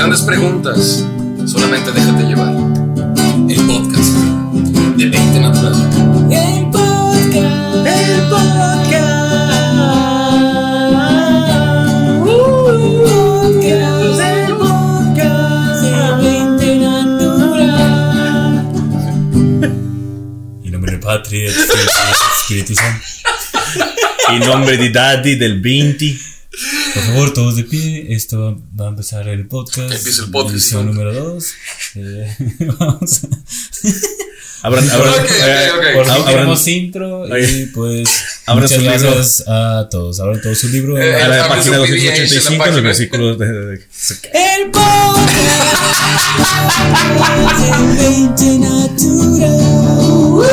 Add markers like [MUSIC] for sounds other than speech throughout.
grandes preguntas. Solamente déjate llevar. El podcast de 20 Natural. El podcast. El podcast. El podcast. De 20 natural. In nome del Patria e e Spirito Santo. In nome di Daddy del 20. Por favor, todos de pie. Esto va, va a empezar el podcast. Empieza el podcast, Edición ¿no? número 2. [LAUGHS] vamos a. [LAUGHS] Abran, eh, abran- intro y pues [LAUGHS] Abran muchas libro. gracias a todos. Abran todo su libro. Eh, a la página su PDF en la 285 en página. el versículo de, de- El podcast. De 20 natural.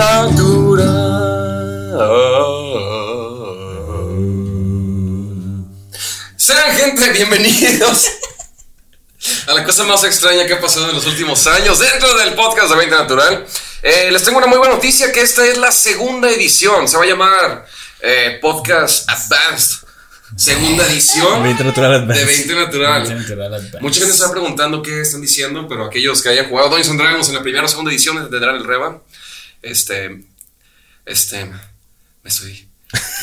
Natural. Natural. Sean gente, bienvenidos a la cosa más extraña que ha pasado en los últimos años dentro del podcast de 20 Natural. Eh, les tengo una muy buena noticia que esta es la segunda edición. Se va a llamar eh, Podcast Advanced. Segunda edición 20 Natural Advanced. de 20 Natural. Mucha gente está preguntando qué están diciendo, pero aquellos que hayan jugado Dungeons Dragons en la primera o segunda edición de Dragon el Reba, este, este, me estoy,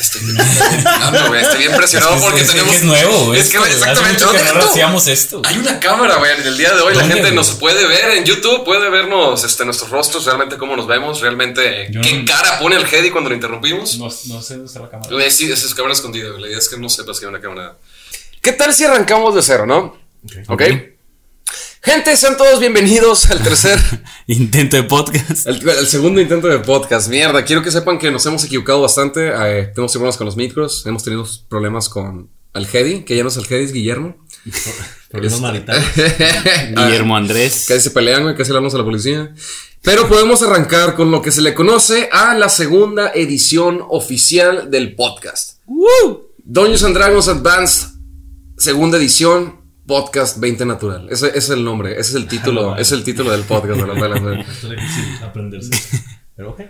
estoy, no, no, güey, estoy bien presionado porque es, que tenemos, es nuevo. es que exactamente, mucho que ¿dónde no hacíamos esto. Hay una cámara, güey, en el día de hoy la ¿Dónde, gente güey? nos puede ver en YouTube, puede vernos, este, nuestros rostros, realmente cómo nos vemos, realmente, Yo qué no- cara pone el Hedy cuando lo interrumpimos. No, no sé dónde está la cámara. Sí, esa es cámara escondida. La idea es que no sepas que hay una cámara. ¿Qué tal si arrancamos de cero, no? Ok. Gente, sean todos bienvenidos al tercer, [LAUGHS] Intento de podcast. al, al segundo intento de podcast. Mierda, quiero que sepan que nos hemos equivocado bastante. Eh, tenemos problemas con los micros, hemos tenido problemas con Algedi, que ya no es Algedi, es Guillermo. [LAUGHS] Problemas maritales. [LAUGHS] Guillermo Andrés. Casi se pelean, güey, casi le hablamos a la policía. Pero podemos arrancar con lo que se le conoce a la segunda edición oficial del podcast. Dungeons and Dragons Advanced, segunda edición, podcast 20 natural. Ese, ese es el nombre, ese es el título, [LAUGHS] es el título del podcast. difícil aprenderse. Pero ok.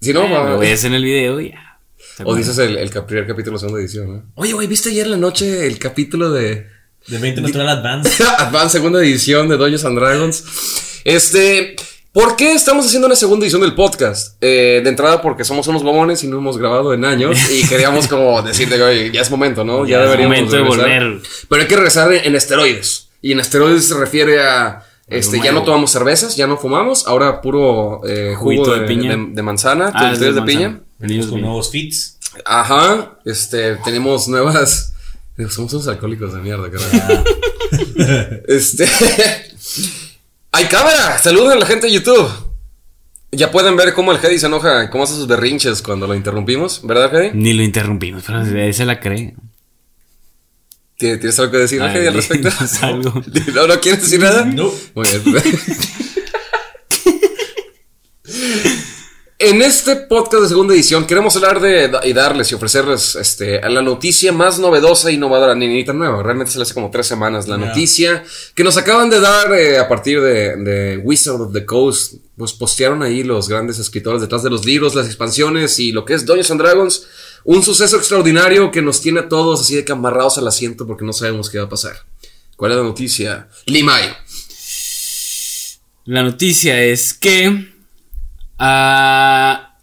Si no, Lo va- ves en el video y ya. o dices el, primer capítulo, segunda edición. ¿no? Oye, güey, ¿viste ayer en la noche el capítulo de De 20 Natural Advanced. [LAUGHS] Advance segunda edición de Dungeons and Dragons. Este, ¿por qué estamos haciendo una segunda edición del podcast? Eh, de entrada porque somos unos bobones y no hemos grabado en años y [LAUGHS] queríamos como decirte, oye, ya es momento, ¿no? Ya, Ya es deberíamos momento de volver. Pero hay que regresar en, en esteroides. Y en esteroides se refiere a este, ya no tomamos cervezas, ya no fumamos, ahora puro eh, jugo Juguito de, de piña. de- de manzana, Ah, ustedes de, de piña. Venimos con nuevos fits. Ajá, este, tenemos nuevas. [LAUGHS] Somos unos alcohólicos de mierda, carajo. [LAUGHS] este. ¡Hay cámara! Saluden a la gente de YouTube. Ya pueden ver cómo el Hedy se enoja, cómo hace sus berrinches cuando lo interrumpimos, ¿verdad, Hedy? Ni lo interrumpimos, pero se la cree. ¿Tienes algo que decir, Ay, Hedy, al respecto? [LAUGHS] [LAUGHS] ¿No, ¿No quieres decir nada? No. Muy bien. [LAUGHS] En este podcast de segunda edición queremos hablar de y darles y ofrecerles este, la noticia más novedosa e innovadora, ni, ni tan nueva, realmente se le hace como tres semanas la noticia que nos acaban de dar eh, a partir de, de Wizard of the Coast, pues postearon ahí los grandes escritores detrás de los libros, las expansiones y lo que es Dungeons and Dragons, un suceso extraordinario que nos tiene a todos así de que amarrados al asiento porque no sabemos qué va a pasar. ¿Cuál es la noticia? Limay. La noticia es que ah,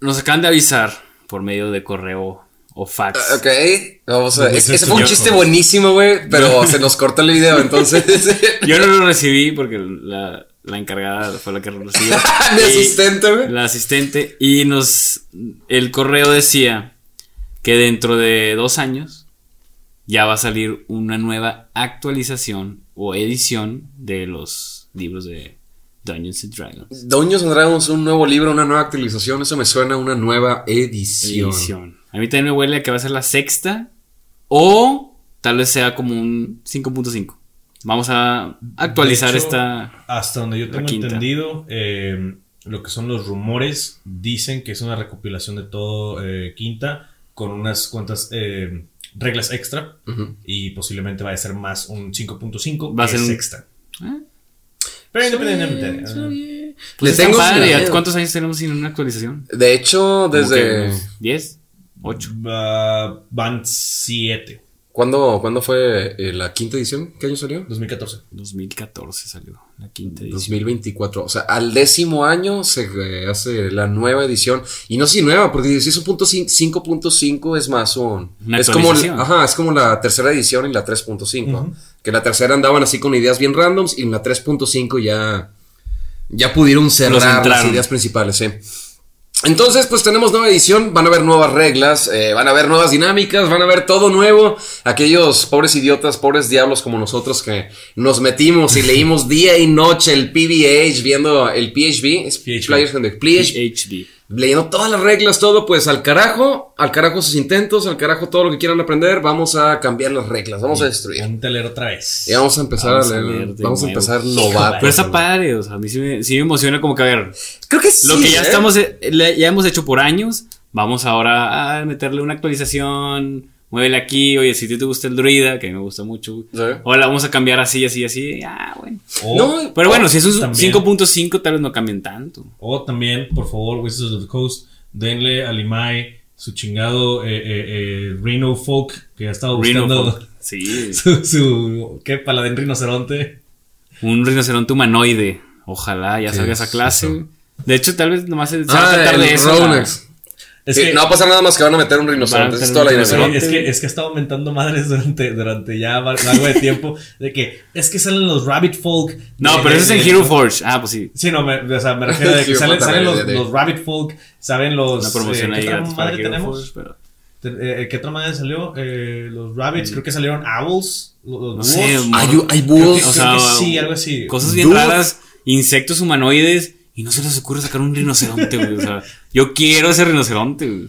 nos acaban de avisar por medio de correo o fax. Ah, Ok, vamos a ver. Ese fue un chiste buenísimo, güey, pero se nos cortó el video, entonces. [LAUGHS] Yo no lo recibí porque la, la encargada fue la que lo recibió. [LAUGHS] Mi asistente, güey. La asistente. Y nos. El correo decía que dentro de dos años ya va a salir una nueva actualización o edición de los libros de Dungeons and Dragons. Dungeons and Dragons, un nuevo libro, una nueva actualización. Eso me suena a una nueva edición. Edición. A mí también me huele a que va a ser la sexta. O tal vez sea como un 5.5. Vamos a actualizar hecho, esta. Hasta donde yo tengo entendido, eh, lo que son los rumores dicen que es una recopilación de todo eh, quinta con unas cuantas eh, reglas extra y posiblemente va a ser más un 5.5 Va a que ser un- sexta. ¿Eh? Pero independientemente. eh, Pues tengo padre. ¿Cuántos años tenemos sin una actualización? De hecho, desde. unos 10. 8. Ah, van 7. ¿Cuándo, ¿Cuándo fue eh, la quinta edición? ¿Qué año salió? 2014. 2014 salió la quinta edición. 2024. O sea, al décimo año se eh, hace la nueva edición. Y no sé si nueva, porque 16.5 es más un. Una es como, ajá, es como la tercera edición y la 3.5. Que la tercera andaban así con ideas bien randoms y en la 3.5 ya. Ya pudieron cerrar las ideas principales, sí. Entonces, pues tenemos nueva edición, van a haber nuevas reglas, eh, van a haber nuevas dinámicas, van a haber todo nuevo. Aquellos pobres idiotas, pobres diablos como nosotros que nos metimos y leímos día y noche el PBH, viendo el PHB, es PHB. Players Handbook, PH, HD. Leyendo todas las reglas, todo, pues al carajo, al carajo sus intentos, al carajo todo lo que quieran aprender, vamos a cambiar las reglas, vamos a destruir. Ponte a leer otra vez. Y vamos a empezar Vamos a a leer, leer de vamos a empezar Pero novatos. está padre, o sea, a mí sí me, sí me emociona como que, a ver, Creo que sí. lo que ya ¿eh? estamos, eh, ya hemos hecho por años, vamos ahora a meterle una actualización, muévele aquí, oye, si a ti te gusta el druida, que a mí me gusta mucho, Sí. o la vamos a cambiar así, así, así, ah, bueno. O, No, Pero bueno, si es un también. 5.5 tal vez no cambien tanto. o también, por favor, Wizards of the Coast, denle a Limai su chingado eh, eh, eh, Rhino Folk que ha estado buscando. [LAUGHS] Sí, Su, su. ¿Qué? Paladín rinoceronte. un rinoceronte humanoide, ojalá ya ¿Qué salga es esa clase. eso? De hecho, tal vez nomás se va a Ah, tratar de eso. Ronex. Es que, no va a pasar nada más que van a meter un rinoceronte. Es toda la meter un dinámica. Sí, es que, es que ha estado aumentando madres durante, durante ya algo de tiempo. De que es que salen los Rabbit Folk. No, de- pero eso es en Hero Forge. Ah, pues sí. Sí, no, me, o sea, me refiero a [LAUGHS] que salen, salen los, también, de- de- los Rabbit Folk, saben los. Una promoción eh, ahí ¿Qué otra madre tenemos? Forge, pero. Te- eh, ¿Qué otra madre salió? Eh, los Rabbits, creo que salieron Owls. Los, los No sé, Hay, hay búhos. o sea, sí, algo así. Cosas bien raras, insectos humanoides, y no se les ocurre sacar un rinoceronte, güey. O sea, yo quiero ese rinoceronte, güey.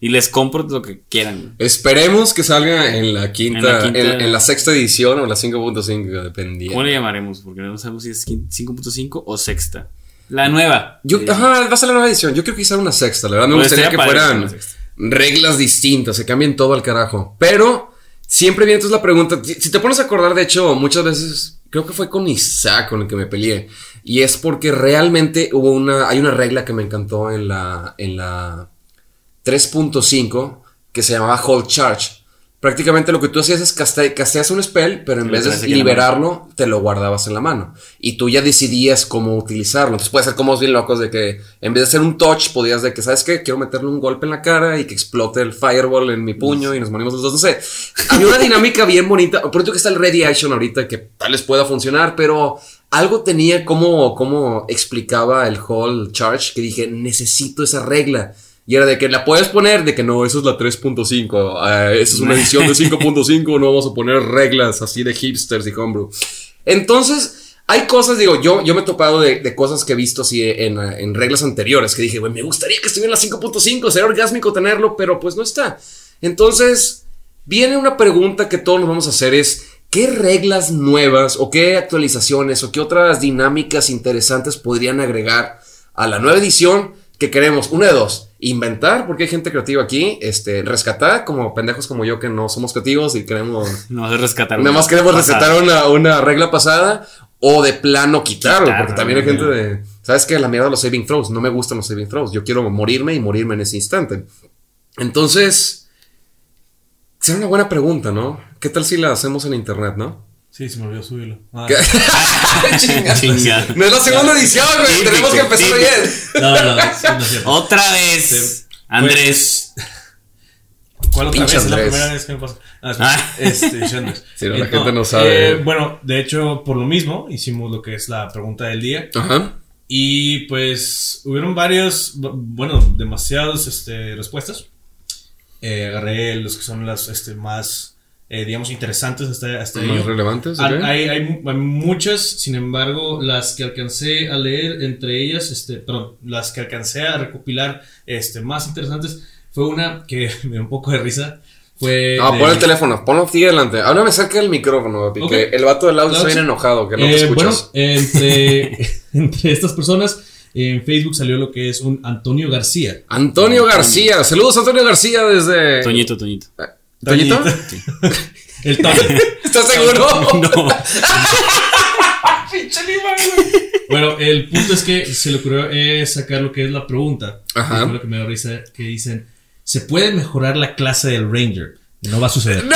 Y les compro lo que quieran, güey. Esperemos que salga en la quinta, En la en quinta- en la sexta edición o la 5.5, dependiendo. ¿Cómo le llamaremos? Porque no sabemos si es quin- 5.5 o sexta. La nueva. Yo, Eh, ajá, va a ser la nueva edición. Yo creo que quizá una sexta. La verdad me gustaría que fueran reglas distintas, se cambien todo al carajo. Pero siempre viene entonces la pregunta. Si te pones a acordar, de hecho, muchas veces creo que fue con Isaac con el que me peleé. Y es porque realmente hubo una. Hay una regla que me encantó en la. en la 3.5 que se llamaba Hold Charge. Prácticamente lo que tú hacías es caste- casteas un spell, pero en vez de liberarlo, te lo guardabas en la mano. Y tú ya decidías cómo utilizarlo. Entonces puede ser como bien locos de que en vez de hacer un touch, podías de que, ¿sabes qué? Quiero meterle un golpe en la cara y que explote el fireball en mi puño y nos morimos los dos. No sé. Había una dinámica bien bonita. Por eso que está el Ready Action ahorita que tal vez pueda funcionar, pero algo tenía como, como explicaba el Hall Charge que dije, necesito esa regla. Y era de que la puedes poner, de que no, eso es la 3.5, ah, esa es una edición de [LAUGHS] 5.5, no vamos a poner reglas así de hipsters y homebrew. Entonces, hay cosas, digo, yo, yo me he topado de, de cosas que he visto así en, en reglas anteriores, que dije, güey, me gustaría que estuviera en la 5.5, sería orgásmico tenerlo, pero pues no está. Entonces, viene una pregunta que todos nos vamos a hacer es, ¿qué reglas nuevas o qué actualizaciones o qué otras dinámicas interesantes podrían agregar a la nueva edición que queremos? Una de dos, inventar, porque hay gente creativa aquí, este, rescatar como pendejos como yo que no somos creativos y queremos... No rescatar. Nada más queremos rescatar una, una regla pasada o de plano quitarlo, Quitarlo, porque también hay gente de... ¿Sabes qué? La mierda de los saving throws, no me gustan los saving throws, yo quiero morirme y morirme en ese instante. Entonces, será una buena pregunta, ¿no? ¿Qué tal si la hacemos en internet, no? Sí, se me olvidó subirlo. Ah. ¿Qué? [LAUGHS] Chinga. Chinga. No es la segunda edición, güey. Típico, Tenemos que empezar típico. bien. No, no, no es cierto. Otra vez. Andrés. ¿Cuál otra Pinche vez? Es la primera vez que me pasa. Ah, Ah. este, Chandler. [LAUGHS] Sí, no, la gente no sabe. eh, bueno, de hecho, por lo mismo, hicimos lo que es la pregunta del día. Ajá. Y pues hubieron varios, bu- bueno, demasiadas este, respuestas. Eh, agarré los que son las este, más, eh, digamos, interesantes hasta, hasta Más ello. relevantes, Hay, hay- hay mu- hay muchas, sin embargo, las que alcancé a leer, entre ellas, este, perdón, las que alcancé a recopilar este, más interesantes, fue una que [LAUGHS] me dio un poco de risa. Fue No, de- pon el teléfono, ponlo aquí delante. Háblame cerca del micrófono, papi, que el vato del audio está bien enojado, que no te Eh, escuchas. Bueno, entre, [LAUGHS] [LAUGHS] entre estas personas, en Facebook salió lo que es un Antonio García. Antonio García, saludos Antonio García desde... Toñito, Toñito. ¿Toñito? [LAUGHS] El Toño. [LAUGHS] ¿Estás seguro? No. [LAUGHS] bueno, el punto es que se le ocurrió eh, sacar lo que es la pregunta. Ajá. Que lo que me dio risa, que dicen, se puede mejorar la clase del Ranger. No va a suceder.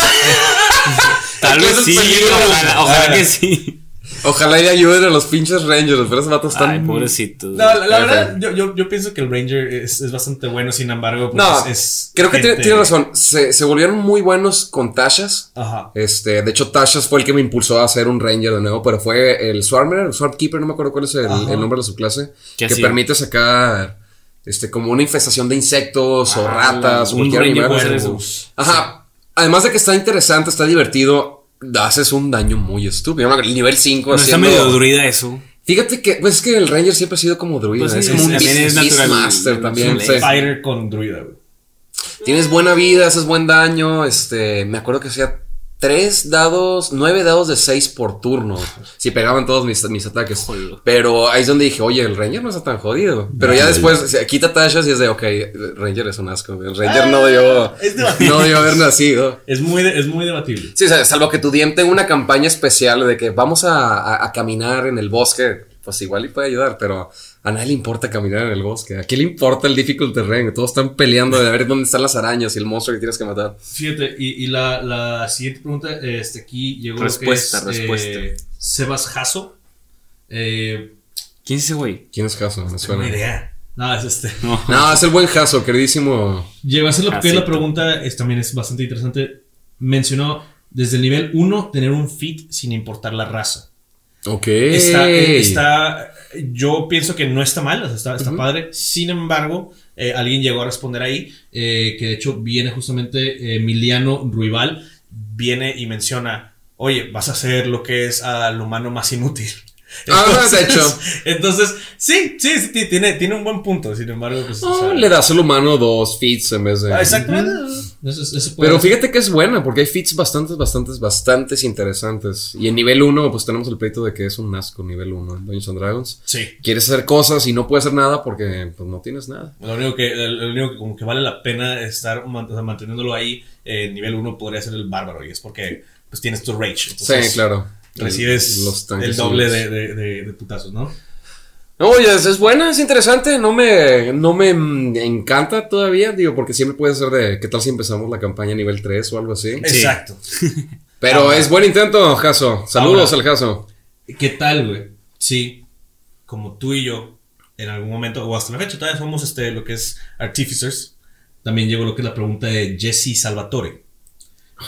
Tal vez sí, ojalá, ojalá que sí. Ojalá y ayuden a los pinches Rangers, pero esos vatos están. Ay, pobrecitos. No, la, la verdad, yo, yo, yo pienso que el Ranger es, es bastante bueno, sin embargo, pues No, es, es creo que tiene, gente- tiene razón. Se, se volvieron muy buenos con Tashas. Ajá. Este, de hecho, Tashas fue el que me impulsó a hacer un Ranger de nuevo, pero fue el Swarmer, el Swordkeeper, no me acuerdo cuál es el, nombre de su clase, ¿Qué que hacía? permite sacar este, como una infestación de insectos o Ah, ratas o un cualquier Ranger animal. puede hacer eso. Ajá. Además de que está interesante, está divertido, haces un daño muy estúpido. El nivel 5 No está haciendo- medio druida eso. Fíjate que, pues es que el Ranger siempre ha sido como druida. Pues sí, es como un también es natural- Beastmaster también. es un Fighter con druida, güey. Tienes buena vida, haces buen daño. Este, me acuerdo que hacía tres dados, nueve dados de seis por turno. Si pegaban todos mis, mis ataques. Joder. Pero ahí es donde dije, oye, el Ranger no está tan jodido. Pero ya después se quita Tashas y es de, ok, Ranger es un asco. El Ranger no debió, es debatible. no debió haber nacido. Es muy, es muy debatible. Sí, o sea, salvo que tu DM tenga una campaña especial de que vamos a, a- a caminar en el bosque, pues igual y puede ayudar, pero a nadie le importa caminar en el bosque. ¿A quién le importa el difficult terreno? Todos están peleando de ver dónde están las arañas y el monstruo que tienes que matar. Fíjate, y, y la, la siguiente pregunta, este, aquí llegó Respuesta, que es, respuesta. eh, Sebas Jasso. Eh, ¿Quién es ese güey? ¿Quién es Jaso? Me tengo suena. una idea. No, es este. No. [LAUGHS] No, es el buen Jaso, queridísimo. Llegó a hacer lo que es la pregunta, es, también es bastante interesante. Mencionó desde el nivel 1 tener un fit sin importar la raza. Ok. Está, eh, está, yo pienso que no está mal, está, está padre. Sin embargo, eh, alguien llegó a responder ahí, eh, que de hecho viene justamente Emiliano Ruibal, viene y menciona, oye, vas a hacer lo que es al humano más inútil. Ah, de hecho. Entonces, sí, sí, sí, ti- tiene, tiene un buen punto. Sin embargo, pues. o No, sea, le das al humano dos feats en vez de. ah, Exactamente. Eso, eso puede Pero ser. fíjate que es buena, porque hay feats bastantes, bastantes, bastantes interesantes. Y en nivel 1, pues tenemos el pleito de que es un asco nivel 1 en Dungeons and Dragons. Sí. Quieres hacer cosas y no puedes hacer nada porque pues no tienes nada. Lo único que, lo único que como que vale la pena estar o sea, manteniéndolo ahí eh, en nivel 1 podría ser el bárbaro y es porque pues tienes tu rage. Entonces, sí, claro. Recibes Los tanques el doble de, de, de- de putazos, ¿no? Oye, es, es buena, es interesante. No me, no me mm, encanta todavía, digo, porque siempre puede ser de qué tal si empezamos la campaña a nivel 3 o algo así. Exacto. [LAUGHS] Pero Ahora. es buen intento, Jaso. Saludos Ahora. al Jaso. ¿Qué tal, güey? Sí, como tú y yo, en algún momento, o hasta la fecha, todavía somos este, lo que es Artificers. También llegó lo que es la pregunta de Jesse Salvatore.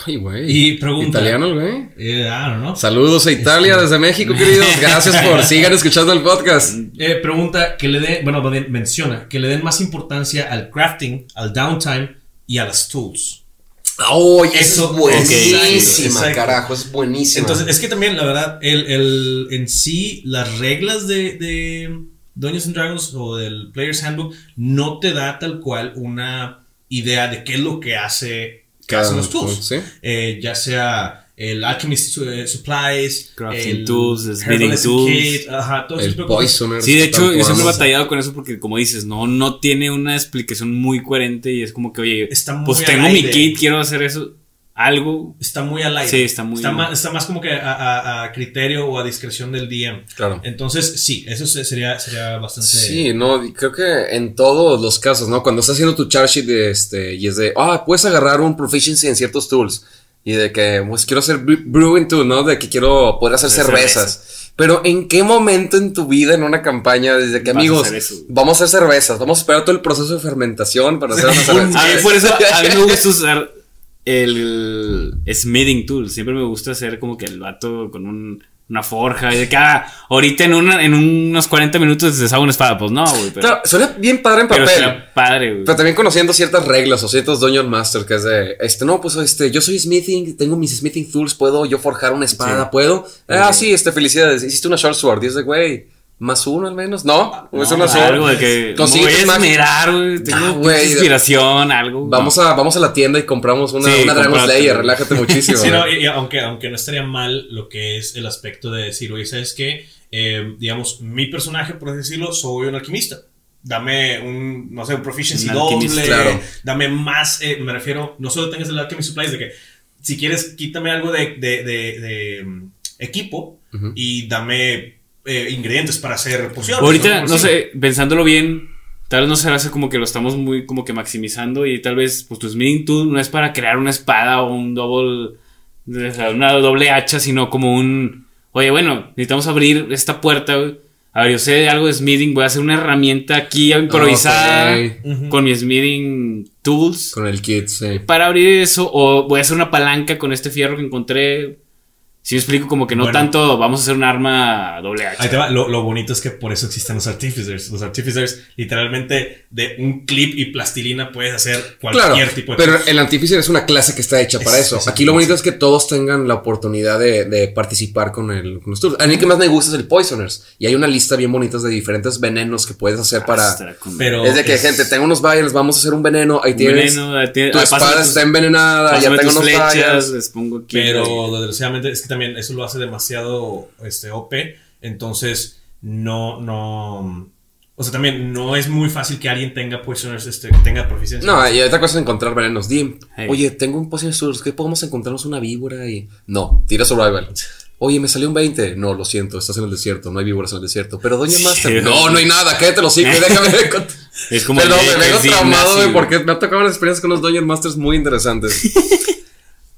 Ay, güey. Y pregunta. Italiano, güey. Eh, know. Saludos a Italia desde México, [LAUGHS] queridos. Gracias por sigan escuchando el podcast. Eh, pregunta que le den, bueno, menciona que le den más importancia al crafting, al downtime y a las tools. Oh, eso, es buenísima, exacto, exacto. carajo, es buenísima. Entonces, es que también, la verdad, el, el- en sí, las reglas de, de Dungeons and Dragons o del Player's Handbook no te da tal cual una idea de qué es lo que hace que hacen los tool, tools. sí. Eh, ya sea el Alchemist eh, Supplies, Crafting el tools, tools. Kit, ajá, todo el. Poisoner. Sí, de hecho, yo siempre he batallado con eso porque, como dices, no, no tiene una explicación muy coherente y es como que, oye, Está pues tengo mi kit, quiero hacer eso, algo. Está muy al aire. Sí, está muy- Está más, está más como que a, a- a criterio o a discreción del DM. Claro. Entonces, sí, eso se- sería, sería bastante. Sí, no, creo que en todos los casos, ¿no? Cuando estás haciendo tu chart sheet de este, y es de, ah, puedes agarrar un proficiency en ciertos tools. Y de que, pues quiero hacer bre- brewing tool, ¿no? De que quiero poder hacer cervezas. Pero ¿en qué momento en tu vida, en una campaña, desde que Vas amigos, vamos a hacer cervezas, vamos a esperar todo el proceso de fermentación para hacer [LAUGHS] una cerveza? A mí, por eso, a mí me gusta usar el smithing tool. Siempre me gusta hacer como que el vato con un- una forja y de que, ah, ahorita en, una, en unos 40 minutos deshago una espada. Pues no, güey, pero, Claro, suena bien padre en pero papel. será padre, güey. Pero también conociendo ciertas reglas o ciertos Dungeon Master que es de, este, no, pues este, yo soy smithing, tengo mis smithing tools, puedo yo forjar una espada, Sí. puedo. Ah, sí, este, felicidades, hiciste una short sword. Y es de, güey, más uno al menos. No, No, es una sword. algo de que voy a güey. Tengo Ah, güey, inspiración, algo. Vamos a, vamos a la tienda y compramos una, Sí, una Dragon. Slayer, relájate [LAUGHS] muchísimo. Sí, no, y- y aunque, aunque no estaría mal lo que es el aspecto de decir, oye, ¿sabes qué? Eh, digamos, mi personaje, por así decirlo, soy un alquimista. Dame un, no sé, un proficiency Un doble. claro. Dame más, eh, me refiero, no solo tengas el alchemy supplies, de que si quieres, quítame algo de, de, de- de, mm, equipo y dame eh, ingredientes para hacer pociones. Ahorita, no sé, pensándolo bien, Tal vez no se hace como que lo estamos muy como que maximizando y tal vez pues tu Smithing Tool no es para crear una espada o un double, o sea, una doble hacha, sino como un, oye, bueno, necesitamos abrir esta puerta. A ver, yo sé algo de smithing, voy a hacer una herramienta aquí improvisada Ok. con mi smithing tools Con el kit, sí. para abrir eso o voy a hacer una palanca con este fierro que encontré. Si me explico como que no Bueno. tanto vamos a hacer un arma doble hacha. Ahí te va. Lo, lo bonito es que por eso existen los artificers. Los artificers, literalmente, de un clip y plastilina puedes hacer cualquier Claro, tipo de pero el Artificer es una clase que está hecha para Es- eso. es- Aquí lo bonito es que todos tengan la oportunidad de, de participar con, el, con los tours. A mí el que más me gusta es el Poisoners. Y hay una lista bien bonita de diferentes venenos que puedes hacer para... Hasta con- Pero Es de que, es- gente, tengo unos vials, vamos a hacer un veneno. Ahí un tienes... veneno, tiene- tu ah, espada tus- está envenenada, ya tengo unos flechas, vials. les pongo aquí. Pero desgraciadamente es que también eso lo hace demasiado este, OP. Entonces, no, no. O sea, también no es muy fácil que alguien tenga Poisoners, este, que tenga proficiencia. No, y otra cosa es encontrar venenos. Dim, Hey. oye, tengo un Poison Source, ¿qué podemos encontrarnos una víbora? Y... No, tira survival. Oye, me salió un 20. No, lo siento, estás en el desierto, no hay víboras en el desierto. Pero Doña Master, Sí. no, no hay nada, cállate los [LAUGHS] hijos, déjame encont- Es como de- me vengo de traumado, güey, porque me ha tocado unas experiencias con los Dungeon Masters muy interesantes. [LAUGHS]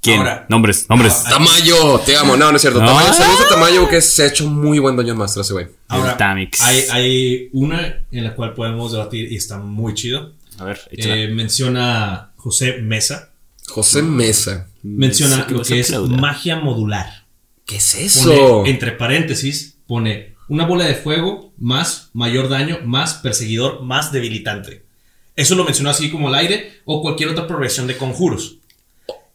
¿Quién? Ahora- nombres, nombres. Ah, Tamayo, te amo. No, no es cierto. No. Tamayo, saludos a Tamayo, que se ha hecho muy buen Dungeon Master ese güey. Ahora, Tamix. hay, hay una en la cual podemos debatir y está muy chido. A ver. Eh, menciona José Mesa. José Mesa. Menciona lo que es magia modular. ¿Qué es Pone, eso? entre paréntesis, pone una bola de fuego más mayor daño más perseguidor más debilitante. Eso lo mencionó así como al aire o cualquier otra progresión de conjuros.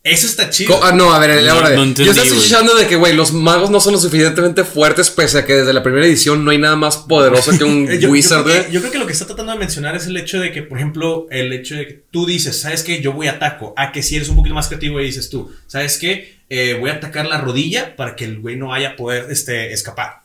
Eso está chido. Co- ah, no, a ver, No, ahora de- no entendí, Yo estoy escuchando de que, güey, los magos no son lo suficientemente fuertes, pese a que desde la primera edición no hay nada más poderoso que un [LAUGHS] yo, yo wizard, creo güey. que, yo creo que lo que está tratando de mencionar es el hecho de que, por ejemplo, el hecho de que tú dices, ¿sabes qué? Yo voy a ataco. A que si eres un poquito más creativo y dices tú, ¿sabes qué? Eh, voy a atacar la rodilla para que el güey no haya poder este, escapar.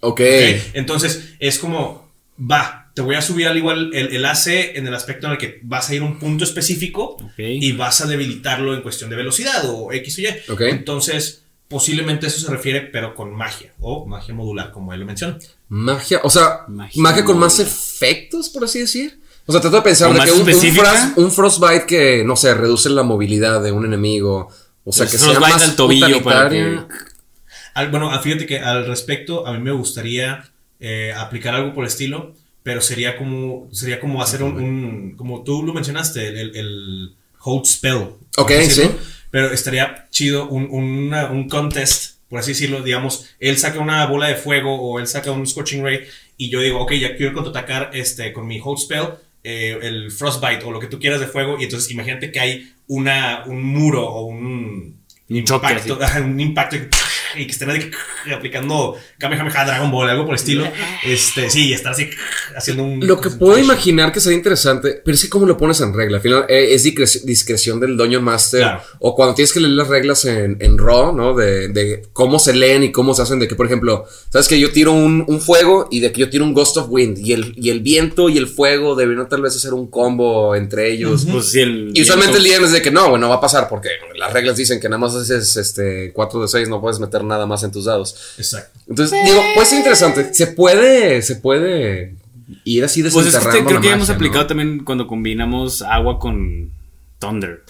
Ok. ¿ok? Entonces, es como, va, te voy a subir al igual el, el AC en el aspecto en el que vas a ir a un punto específico y vas a debilitarlo en cuestión de velocidad o X o Y. Ok. Entonces, posiblemente eso se refiere, pero con magia o magia modular, como él lo menciona. Magia, o sea, magia, Magia con más efectos, por así decir. O sea, trato de pensar ¿O de que un, un, frost- un frostbite que, no sé, reduce la movilidad de un enemigo. O sea, El que sea más al tobillo para totalitaria. Al- bueno, fíjate que al respecto, a mí me gustaría eh, aplicar algo por el estilo, pero sería como, sería como hacer un, un- como tú lo mencionaste, el, el hold spell. Ok, sí. Pero estaría chido un, una- un contest, por así decirlo, digamos, él saca una bola de fuego o él saca un scorching ray y yo digo, ok, ya quiero contraatacar este, con mi hold spell. eh, el frostbite o lo que tú quieras de fuego y entonces imagínate que hay una, un muro o un, Un choque, impacto, [LAUGHS] ajá, un impacto y que estén así, aplicando Kamehameha Dragon Ball, algo por el estilo. Este, sí, y estar así haciendo un. Lo que puedo imaginar que sería interesante, pero es que cómo lo pones en regla. Al final eh, es discre- discreción del Dungeon Master. Claro. O cuando tienes que leer las reglas en, en Raw, ¿no? De, de cómo se leen y cómo se hacen. De que, por ejemplo, sabes que yo tiro un, un fuego y de que yo tiro un Ghost of Wind. Y el, y el viento y el fuego deberían tal vez hacer un combo entre ellos. Pues sí, el. Y usualmente el DM es de que no, bueno, va a pasar porque las reglas dicen que nada más haces este 4 de 6, no puedes meter nada más en tus dados. Exacto. Entonces, digo, puede ser interesante. Se puede, se puede ir así Pues es que desenterrando creo que ya hemos aplicado ¿no? también cuando combinamos agua con Thunder.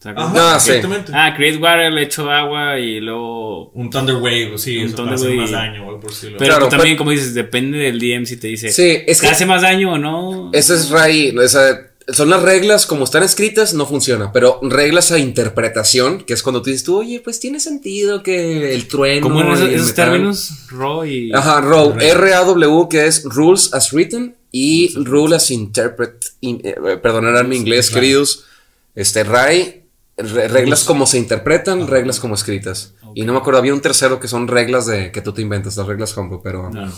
¿Te acuerdas? Ajá, Ah, sí. exactamente. Ah, Create Water, le echo agua y luego. Un Thunder Wave, sí, Un eso Thunder Wave. más daño por. Pero Claro, también, pero- como dices, depende del DM si te dice. Sí, es que- ¿te hace más daño o no? Ese es Ray. o sea, son las reglas como están escritas, no funciona. Pero reglas a interpretación, que es cuando tú dices tú, oye, pues tiene sentido que el trueno. ¿Cómo eran esos, el esos metal". términos? Raw y. Ajá, RAW, R-A-W, que es Rules as Written y Rule as Interpret. in- eh, perdonarán mi inglés, queridos. Este, Ray, re- reglas como se interpretan, reglas como escritas. Y no me acuerdo, había un tercero que son reglas de que tú te inventas, las reglas homebrew, pero. No,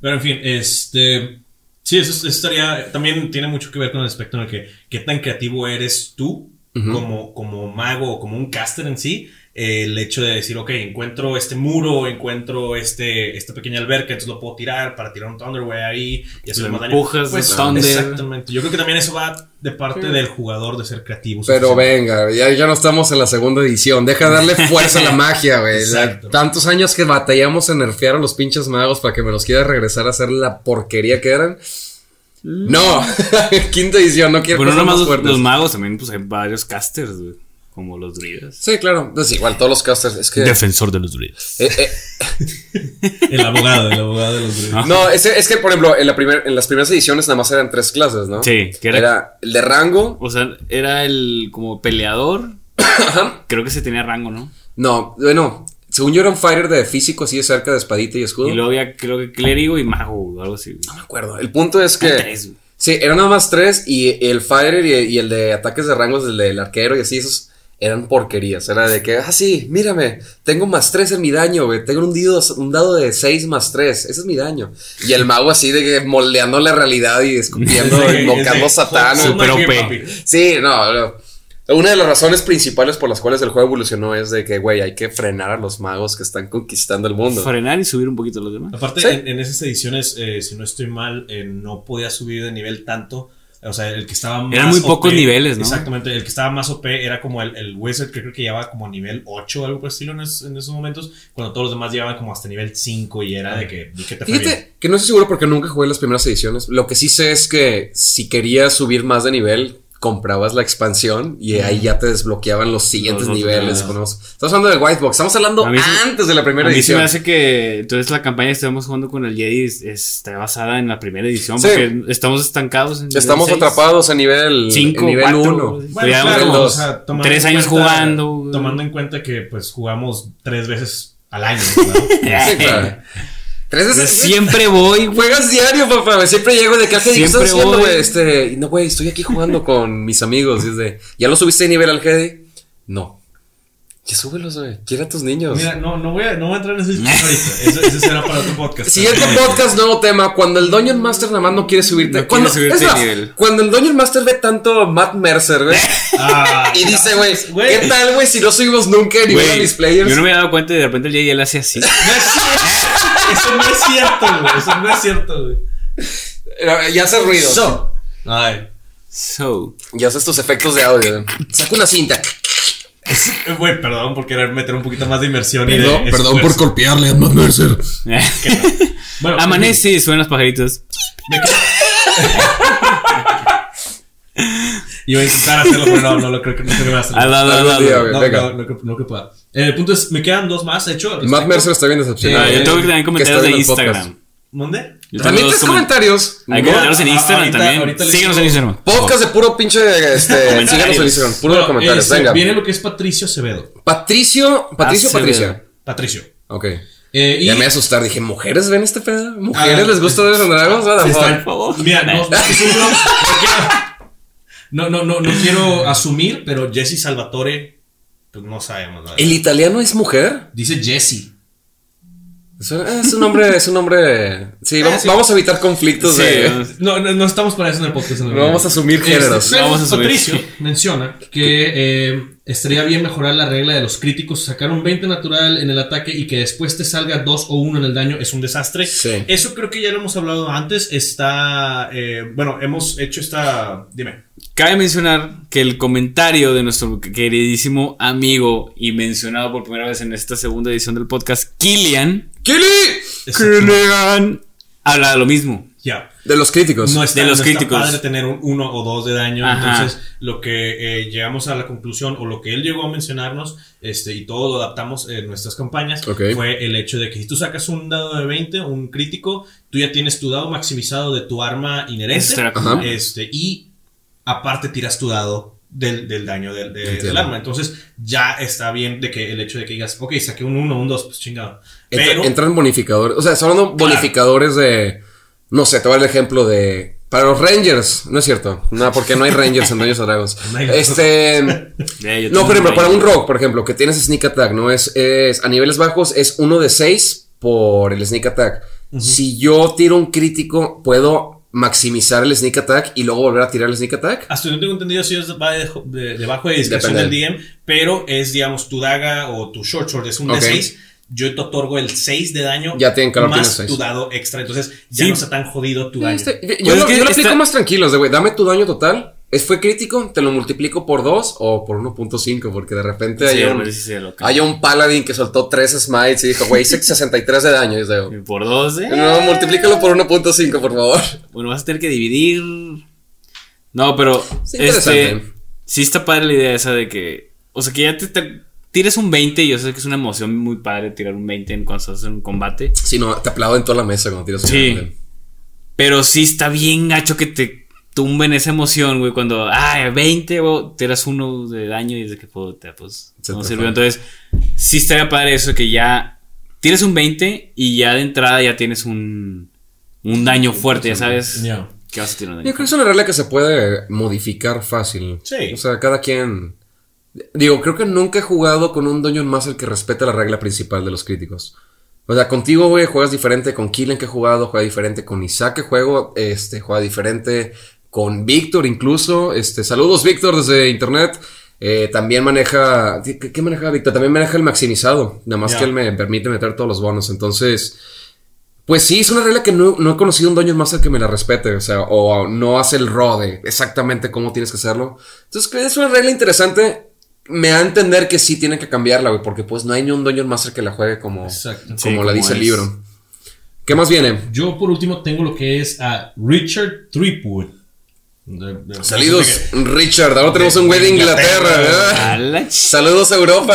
Pero en fin, este. Sí, eso, eso estaría. También tiene mucho que ver con el aspecto en el que qué tan creativo eres tú como, como mago o como un caster en sí. Eh, el hecho de decir, ok, encuentro este muro, encuentro este, esta pequeña alberca, entonces lo puedo tirar para tirar un Thunderway ahí y hacer más daño. empujas de Thunder. Exactamente. Yo creo que también eso va de parte del jugador de ser creativo. Pero venga, ya, ya no estamos en la segunda edición. Deja de darle fuerza a la [LAUGHS] magia, güey. Tantos años que batallamos en nerfear a los pinches magos para que me los quiera regresar a hacer la porquería que eran. No, [LAUGHS] quinta edición, no quiero Bueno, cosas nomás más los, los magos también, pues hay varios casters, güey, como los druidas. Sí, claro. Pues igual, todos los casters. Es que. Defensor de los druidas. eh, eh, [LAUGHS] El abogado, el abogado de los druidas. no, es, es que, por ejemplo, en, la primer, en las primeras ediciones nada más eran tres clases, ¿no? Sí, que era- Era el de rango. O sea, era el como peleador. [COUGHS] Creo que se tenía rango, ¿no? No, bueno, según yo era un fighter de físico así de cerca de espadita y escudo. Y luego había, creo que clérigo y mago o algo así. No me acuerdo. El punto es que. Tres, güey. Sí, eran nada más tres y el fighter y, y el de ataques de rangos, el del arquero y así, esos eran porquerías. Era de que, ah, sí, mírame, tengo más tres en mi daño, güey. Tengo un, dido- un dado de seis más tres. Ese es mi daño. Y el mago así de que moldeando la realidad y escupiendo, Es de- invocando Satán. Super OP. Sí, no, no. Una de las razones principales por las cuales el juego evolucionó es de que, güey, hay que frenar a los magos que están conquistando el mundo. Frenar y subir un poquito los demás. Aparte, Sí. en, en esas ediciones, eh, si no estoy mal, eh, no podía subir de nivel tanto. O sea, el que estaba más. Eran muy pocos niveles, ¿no? Exactamente, el que estaba más OP era como el, el Wizard, que creo que llevaba como nivel 8 o algo por el estilo en, es- en esos momentos. Cuando todos los demás llevaban como hasta nivel 5 y era de que, de que te. Fíjate que no estoy seguro porque nunca jugué las primeras ediciones. Lo que sí sé es que si querías subir más de nivel, comprabas la expansión y ahí ya te desbloqueaban los siguientes Los niveles. Estamos hablando del White Box, estamos hablando antes de la primera A mí se edición. me hace que entonces la campaña que estamos jugando con el Jedi es- está basada en la primera edición Sí. porque estamos estancados en Estamos nivel atrapados a nivel, Cinco, en nivel cuatro, 1. güey. Bueno, Ya claro, o dos. sea, Tres años cuenta- jugando. Tomando en cuenta que pues jugamos tres veces al año. [LAUGHS] Sí, claro. Tres veces. Siempre voy, güey. Juegas diario, papá. Siempre llego de ¿qué estás Siempre haciendo, voy. güey? Este, y no, güey, estoy aquí jugando con mis amigos. Y es de, ¿ya lo subiste de nivel al Jedi? No. Ya súbelos, güey. Quiere a tus niños. Mira, no, no, voy a, no voy a entrar en ese [LAUGHS] discurso ahorita. Eso, ese será para otro podcast. Siguiente podcast, nuevo tema. Cuando el Dungeon Master nada más no quiere subirte. No cuando, quiere subirte de nivel. Cuando el Dungeon Master ve tanto Matt Mercer, güey. [LAUGHS] Ah, y dice, güey, [LAUGHS] güey. ¿qué tal, güey? Si no subimos nunca de nivel a Güey, mis players. Yo no me había dado cuenta y de repente el Jedi él hace así. No es cierto. Eso no es cierto, güey. Eso no es cierto, güey. Eh, Ya hace ruido. So. Ay. So. Ya haces tus efectos de audio. Saca una cinta. Eh, [LAUGHS] Güey, perdón por querer meter un poquito más de inmersión y de Perdón, por golpearle a Matt Mercer. [LAUGHS] Bueno, Amanece y suenan los pajaritos. [LAUGHS] Iba a intentar hacerlo, pero no, no lo creo que no creo que me va a salir. Al lado, al Algún lado. día, güey. No, no, no, que pueda. Eh, el punto es, me quedan dos más, de hecho. Matt. Mercer está bien decepcionado. Yo tengo que también comentarios de. Instagram. ¿Dónde? También comen- comentarios. Hay comentarios en Instagram ahorita- también. ahorita Síguenos en Instagram. Podcast de puro pinche. Este, en Instagram. Puro Bueno, comentarios. este, Venga. Viene lo que es Patricio Acevedo. Patricio. Patricio o Acevedo. Patricia. Patricio. Ok. Eh, y Ya me voy a asustar. Dije, ¿mujeres ven este pedo? ¿Mujeres Ah, les gusta ver Por favor. Mira, no, no. No, no, no, quiero asumir, pero Jesse Salvatore, pues no sabemos. verdad. ¿El italiano es mujer? Dice Jesse. Es un, nombre, es un nombre. Sí, vamos, sí. vamos a evitar conflictos Sí, de. No, no, no estamos para eso en el podcast. en el No vamos a asumir Este, géneros. Vamos a asumir. Patricio menciona que eh, estaría bien mejorar la regla de los críticos, sacar un 20 natural en el ataque y que después te salga 2 o 1 en el daño es un desastre. Sí. Eso creo que ya lo hemos hablado antes. Está, eh, bueno, hemos hecho esta, dime. Cabe mencionar que el comentario de nuestro queridísimo amigo y mencionado por primera vez en esta segunda edición del podcast, Killian, ¡Kili! Killian, habla de lo mismo. Ya. De los críticos. No está, De los no está críticos. padre tener un 1 o 2 de daño. Ajá. Entonces, lo que eh, llegamos a la conclusión, o lo que él llegó a mencionarnos, este, y todo lo adaptamos en nuestras campañas, fue el hecho de que si tú sacas un dado de 20, un crítico, tú ya tienes tu dado maximizado de tu arma inherente. Este, y aparte tiras tu dado del, del daño del, de- del arma. Entonces, ya está bien de que el hecho de que digas, ok, saqué un 1, un 2, pues chingado. Entra- Pero, entran bonificadores. O sea, son hablando Claro. bonificadores de. No sé, te voy a dar el ejemplo de. Para los Rangers, no es cierto. No, porque no hay Rangers en Dungeons Dragons. [LAUGHS] No hay- Este. [LAUGHS] Yo No, por ejemplo, para un rogue, por ejemplo, que tienes sneak attack, ¿no? Es, es a niveles bajos es uno de 6 por el sneak attack. Si yo tiro un crítico, puedo maximizar el sneak attack y luego volver a tirar el sneak attack. Hasta donde tengo entendido, si es va de- de- debajo de discreción del DM, pero es, digamos, tu daga o tu short sword es un Ok. D6. Yo te otorgo el 6 de daño Ya más tu dado extra. Entonces ya Sí. no está tan jodido tu daño. Este, yo, Pues lo, es que yo lo aplico está- más tranquilo, de güey, dame tu daño total fue crítico, te lo multiplico por 2 o por 1.5, porque de repente Sí, hay, un, cambia. hay un paladín que soltó 3 smites y dijo, güey, hice [LAUGHS] 63 de daño. Y yo, Y Por dos, ¿eh? no, multiplícalo por 1.5, por favor. Bueno, vas a tener que dividir. No, pero. Interesante. este. Sí está padre la idea esa de que. O sea, que ya te, te tires un 20. Y yo sé que es una emoción muy padre tirar un 20 en cuando estás en un combate. Si no, te aplauden toda la mesa cuando tiras un Sí. Pero sí está bien gacho que te tumben esa emoción, güey. Cuando. Ah, 20, güey, tiras uno de daño y dices que puta, pues. Se No te sirvió. Entonces, sí estaría padre eso que ya. Tienes un 20 y ya de entrada ya tienes un. Un daño fuerte, ya sabes. Ya. Que vas a tirar un Yo creo que es una regla que se puede modificar fácil. Sí. O sea, cada quien. Digo, creo que nunca he jugado con un Dungeon Master que respete la regla principal de los críticos. O sea, contigo, güey, juegas diferente. Con Killen que he jugado, juega diferente. Con Isaac que juego, este, juega diferente. Con Víctor incluso. Este, saludos, Víctor, desde internet. Eh, también maneja. ¿Qué, qué maneja Víctor? También maneja el maximizado. Nada más que él me permite meter todos los bonos. Entonces. Pues sí, es una regla que no, no he conocido un Dungeon Master que me la respete, o sea, o no hace el rode exactamente cómo tienes que hacerlo. Entonces, es una regla interesante. Me da a entender que sí tienen que cambiarla, güey, porque pues no hay ni un Dungeon Master que la juegue como, Exacto. como Sí, la como dice el libro. ¿Qué más viene? Yo por último tengo lo que es a Richard Tripwood. De- de- Saludos, no sé Richard. Ahora tenemos un güey de Inglaterra, Saludos a Europa.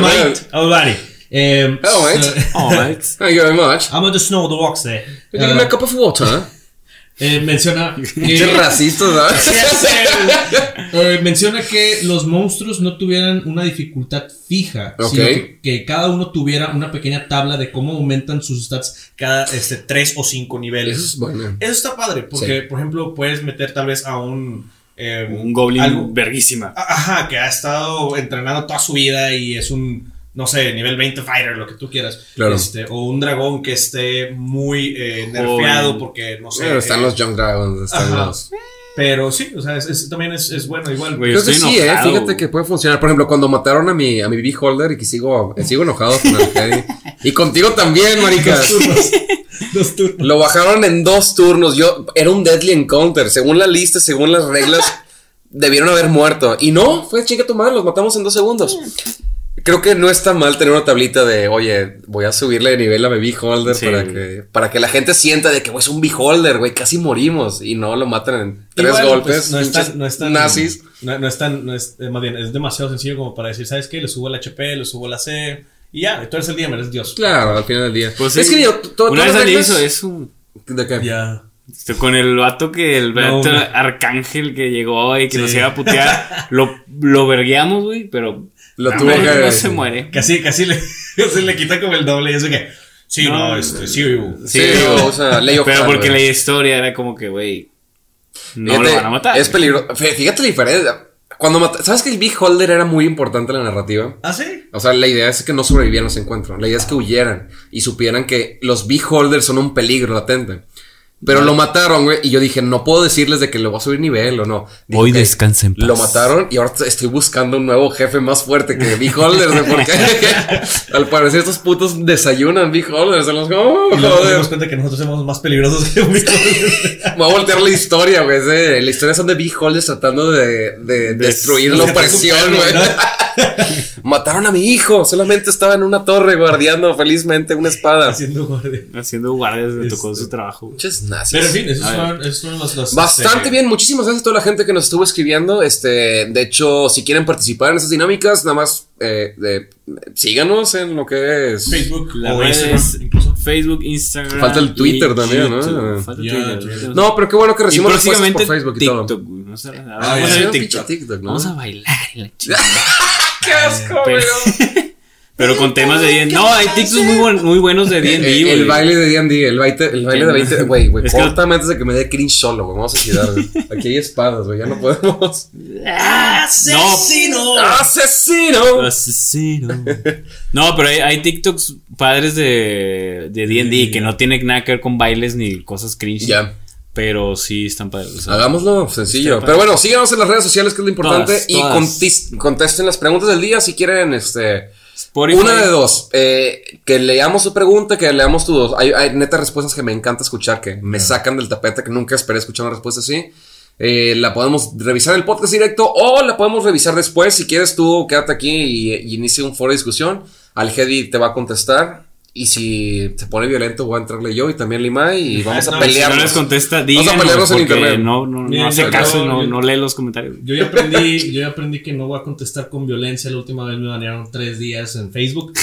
mate. Alrighty. Um, Hello, mate. so- Alright. Thank you very much. I'm on the snow, the rocks there. Could you give me a Uh, cup of water? Eh, menciona [LAUGHS] Qué que, racista, ¿sabes? [LAUGHS] eh, menciona que los monstruos no tuvieran una dificultad fija, Ok. sino que, que cada uno tuviera una pequeña tabla de cómo aumentan sus stats cada este, tres o cinco niveles. Eso es bueno. Eso está padre, porque, Sí. por ejemplo, puedes meter tal vez a un... eh, Un goblin algo- verguísima. Ajá, que ha estado entrenando toda su vida y es un, no sé, nivel 20 fighter, lo que tú quieras. Claro. Este, o un dragón que esté muy eh, nerfeado porque, no sé. Bueno, están eh, los Young Dragons, están ajá. los... Pero sí, o sea, es, es- también es, es bueno igual. Güey, Creo que sí, eh. Fíjate que puede funcionar. Por ejemplo, cuando mataron a mi, a mi Beholder y que sigo, eh, sigo enojado con el Teddy. Y contigo también, [LAUGHS] marica. Dos turnos. Dos turnos. Lo bajaron en dos turnos. Yo, era un Deadly Encounter. Según la lista, según las reglas, [LAUGHS] debieron haber muerto. Y no, fue chinga tu madre, los matamos en dos segundos. Creo que no está mal tener una tablita de, oye, voy a subirle de nivel a mi Beholder Sí. para que, para que la gente sienta de que, güey, es un Beholder, güey, casi morimos. Y no lo matan en tres golpes. pues, no es tan, no es tan- nazis. No, no es tan, no es, eh, más bien, es demasiado sencillo como para decir, ¿sabes qué? Le subo el HP, le subo la C y ya, tú eres el día, eres Dios. Claro, al final del día. Pues es sí. que digo, to- todas Una vez reglas- hizo eso. ¿De qué? Ya. Este, con el vato que el No, vato una- arcángel que llegó y que Sí. nos iba a putear, [LAUGHS] lo, lo vergueamos, güey, pero Lo no, tuvo que- no se muere. Casi, casi le, [LAUGHS] se le quita como el doble y eso que, sí, no, No, este, sí, Sí, o sea, Ley pero porque güey. la historia era como que, güey, no Fíjate, lo van a matar. Es peligroso. Fíjate la diferencia. Cuando ¿Sabes que el Beholder era muy importante en la narrativa? ¿Ah, sí? O sea, la idea es que no sobrevivieran los encuentros. La idea es que huyeran y supieran que los Beholders son un peligro latente. Pero lo mataron, güey. Y yo dije, no puedo decirles de que le voy a subir nivel o no. Dije, Hoy ok, descansa en paz. Lo mataron y ahora estoy buscando un nuevo jefe más fuerte que Beholders, güey. Porque [LAUGHS] al parecer estos putos desayunan Beholders. Son los, oh, Y luego nos dimos cuenta que nosotros somos más peligrosos que Me [LAUGHS] voy a voltear la historia, güey. de- La historia son de Beholders tratando de, de destruir la opresión, güey. [LAUGHS] [LAUGHS] Mataron a mi hijo. Solamente estaba en una torre guardiando felizmente una espada. Haciendo guardia. Haciendo guardias le tocó Este- su trabajo. güey. Muchas nazis. Pero en fin, esos fueron, esos fueron los, los, Bastante este, bien, muchísimas gracias a toda la gente que nos estuvo escribiendo. Este, de hecho, si quieren participar en esas dinámicas, nada más eh, de- síganos en lo que es Facebook La o Instagram, es incluso. Facebook, Instagram. Falta el Twitter también, ¿no? Falta Ya, Twitter. Twitter. No, pero qué bueno que recibimos respuestas por Facebook y todo. güey. Vamos a, Ah, vamos a. Vamos a bailar en la [LAUGHS] chingada. ¡Qué asco, Pero- [LAUGHS] Pero con temas de D&D. No, hay TikToks muy, buen- muy buenos de D&D, El, güey. el baile de D&D, el baile, el baile de Sí. 20, güey, güey, Es que- córtame antes de que me dé cringe solo, güey, vamos a girar, güey. Aquí hay espadas, güey, ya no podemos. No, ¡Asesino! Asesino. No, pero hay, hay TikToks padres de de D&D que no tienen nada que ver con bailes ni cosas cringe. Ya, Pero sí están padres. o sea, hagámoslo sencillo. Pero bueno, síganos en las redes sociales, que es lo importante, Todas, y todas. contesten las preguntas del día si quieren, este... Spotify. Una de dos, eh, que leamos tu pregunta, que leamos tu dos. Hay, hay neta respuestas que me encanta escuchar, que me sacan del tapete, que nunca esperé escuchar una respuesta así. Eh, la podemos revisar en el podcast directo o la podemos revisar después. Si quieres tú, quédate aquí y, y inicia un foro de discusión. Al Hedy te va a contestar. Y si se pone violento, voy a entrarle yo y también Limay y vamos a no, Si no pelearnos. les contesta, Vamos a díganos. pelearnos en internet. No, no, no hace caso, no, yo- no lee los comentarios. Yo ya aprendí, yo ya aprendí que no voy a contestar con violencia. La última vez me banearon tres días en Facebook.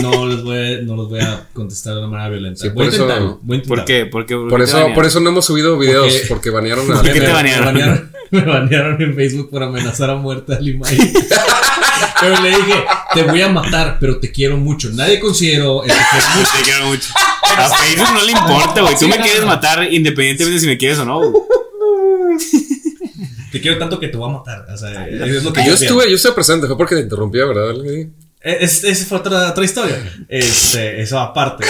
No les voy, a- no los voy a contestar de una manera violenta. Sí, voy, a por eso- intentarlo, voy a ¿Por intentarlo. qué? Porque, Por eso, por eso no hemos subido videos, Porque- porque, banearon a. ¿Por qué te me, banearon? Me banearon, me banearon en Facebook por amenazar a muerte a Limay. [LAUGHS] pero le dije, te voy a matar, pero te quiero mucho. Nadie consideró el te mucho. Te quiero mucho. A Facebook no le importa, güey. Tú me quieres matar independientemente si me quieres o no. güey. Te quiero tanto que te voy a matar. O sea, es lo que Yo estuve, yo estuve presente, fue porque te interrumpí, ¿verdad? Es, esa fue otra, otra historia. Este, eso aparte.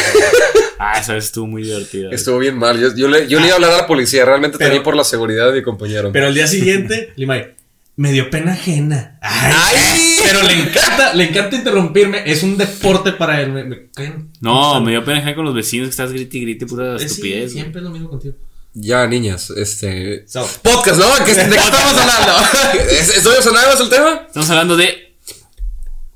Ah, esa vez estuvo muy divertida. Estuvo bien mal. Yo, yo le, yo le iba a hablar a la policía, realmente Pero- temí por la seguridad de mi compañero. Pero al día siguiente, [LAUGHS] Limay, me dio pena ajena. Ay, ¡Ay! Pero le encanta, le encanta interrumpirme. Es un deporte para él. Me, me caen- No, me dio pena dejar con los vecinos que estás grite y grite pura Eh, sí, estupidez. güey. siempre es lo mismo contigo. Ya, niñas, este. So, Podcast, ¿no? ¿Qué- ¿De qué [LAUGHS] estamos hablando? [LAUGHS] ¿Es- ¿Estoy sonando el tema? Estamos hablando de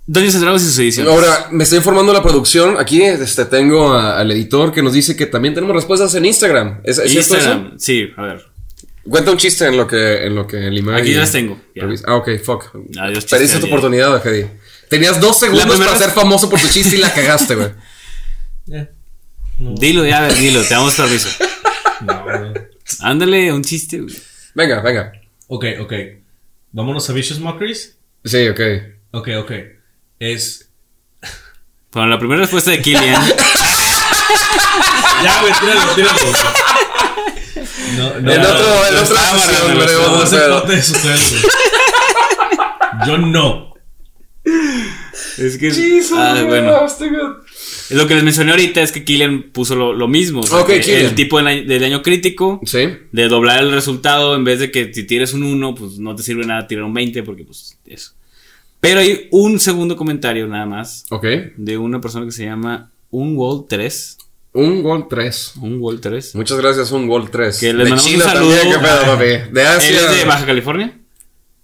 Dungeons and Dragons y sus ediciones. Ahora, me estoy informando la producción. Aquí este, tengo a- al editor que nos dice que también tenemos respuestas en Instagram. ¿Es, es cierto eso? Instagram, sí, a ver. Cuenta un chiste en lo que, en lo que. Aquí las tengo, ya. Ah, ok, fuck. Adiós, Perdiste chiste, tu ya. oportunidad, Hedy. Tenías dos segundos para vez- ser famoso por tu chiste y la cagaste, güey. [LAUGHS] ya. Dilo, ya, dilo, te damos permiso. [LAUGHS] No, no. Ándale, un chiste, güey. Venga, venga. Ok, ok. Vámonos a Vicious Mockeries. Sí, ok. Ok, ok. Es. Bueno, la primera respuesta de Killian. [LAUGHS] Ya, güey, tíralo, tíralo. No, no, en no, otro, veremos no, ustedes, güey. Yo no. es que. ah, bueno. Lo que les mencioné ahorita es que Killian puso lo, lo mismo. o sea, Ok, que Killian. El tipo del año, del año crítico. Sí. De doblar el resultado en vez de que si tires un 1, pues no te sirve nada tirar un 20, porque pues eso. Pero hay un segundo comentario nada más Ok. de una persona que se llama Unwall 3. Un gol 3. Unwall 3. Muchas gracias, un gol 3. Que les de mandamos un China saludo. también, qué pedo, papi. De Él Asia. es de Baja California.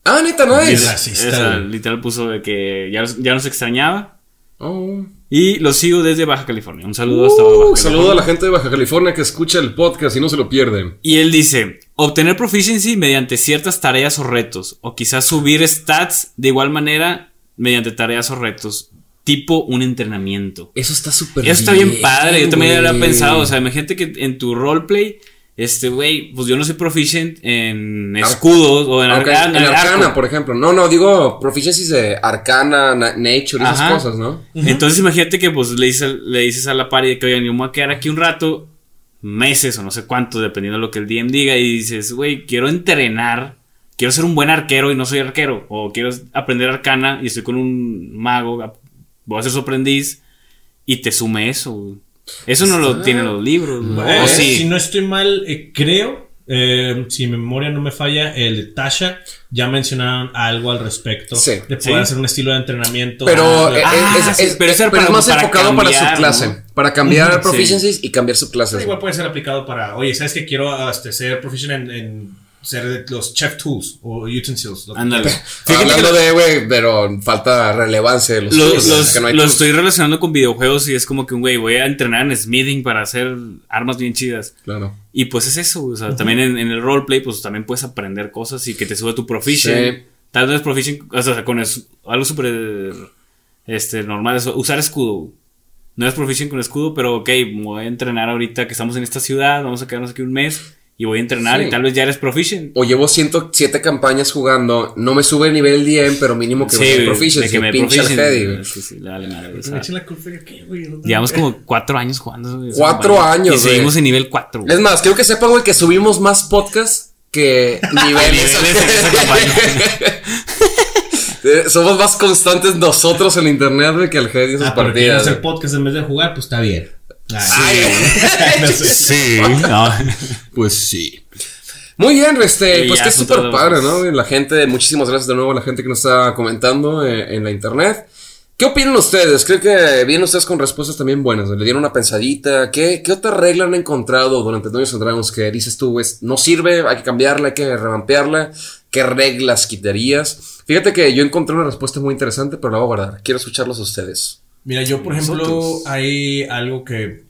Ah, neta, no es. Esa, literal puso de que ya, ya nos extrañaba. Oh. Y lo sigo desde Baja California. Un saludo hasta Baja Uh, California. saludo a la gente de Baja California que escucha el podcast y no se lo pierden. Y él dice, obtener proficiency mediante ciertas tareas o retos, o quizás subir stats de igual manera mediante tareas o retos, tipo un entrenamiento. Eso está súper Eso está bien padre, yo también había pensado, o sea, imagínate que en tu roleplay, este güey, pues yo no soy proficient en escudos o en, Ah, ok, arca- en Arcana, arco. por ejemplo. No, no, digo proficiencies de Arcana, na- Nature esas cosas, ¿no? Entonces imagínate que pues le dices, le dices a la party que oigan, yo me voy a quedar aquí un rato, meses o no sé cuánto, dependiendo de lo que el DM diga, y dices, güey, quiero entrenar, quiero ser un buen arquero y no soy arquero, o quiero aprender arcana y estoy con un mago, voy a ser su aprendiz, y te sume eso, güey. Eso no lo tienen los libros, güey. Eh, o sí. Si no estoy mal, eh, creo, eh, si mi memoria no me falla, el de Tasha ya mencionaron algo al respecto Sí. de poder Sí. hacer un estilo de entrenamiento. Pero, Ah, eh, Ah, es, pero para- más para enfocado para cambiar, su clase. ¿no? Para cambiar Ujú, proficiencies y cambiar subclases. igual puede ser aplicado para, oye, ¿sabes que quiero este, ser proficient en, en ser de los chef tools o utensils? Ándale. [LAUGHS] Hablando de, güey, pero falta relevancia de los tools, los- que no hay lo tools. estoy relacionando con videojuegos y es como que, güey, voy a entrenar en smithing para hacer armas bien chidas. Claro. Y pues es eso, o sea, también en, en el roleplay, pues también puedes aprender cosas y que te sube tu proficient. Sí. Tal vez proficient, o sea, con es- algo súper este, normal, es usar escudo. No es proficient con escudo, pero ok, me voy a entrenar ahorita que estamos en esta ciudad, vamos a quedarnos aquí un mes y voy a entrenar Sí. y tal vez ya eres proficient. O llevo 107 campañas jugando, no me sube el nivel DM, pero mínimo que Sí, proficiency, de que me pinche proficient, güey. Sí, sí, le vale madre, o Me sea, echen la culpa güey, no Llevamos como [LAUGHS] cuatro años jugando. Cuatro campaña. años, Y güey. seguimos en nivel 4. Es más, quiero que sepa, güey, que subimos más podcasts que [LAUGHS] niveles. [LAUGHS] Eh, Somos más constantes nosotros en internet, güey, que el Hedy en sus Ah, partidas. hacer güey. podcast en vez de jugar, pues está bien. Ay, [LAUGHS] No sé. Sí. Pues sí. Muy bien, este, Y pues que es súper padre, ¿no? La gente, muchísimas gracias de nuevo a la gente que nos está comentando eh, en la internet. ¿Qué opinan ustedes? Creo que vienen ustedes con respuestas también buenas. ¿Le dieron una pensadita? ¿Qué, qué otra regla han encontrado durante Dungeons and Dragons que dices tú, es, no sirve, hay que cambiarla, hay que revampearla? ¿Qué reglas quitarías? Fíjate que yo encontré una respuesta muy interesante, pero la voy a guardar. Quiero escucharlos a ustedes. Mira, yo por ejemplo, Nosotros. hay algo que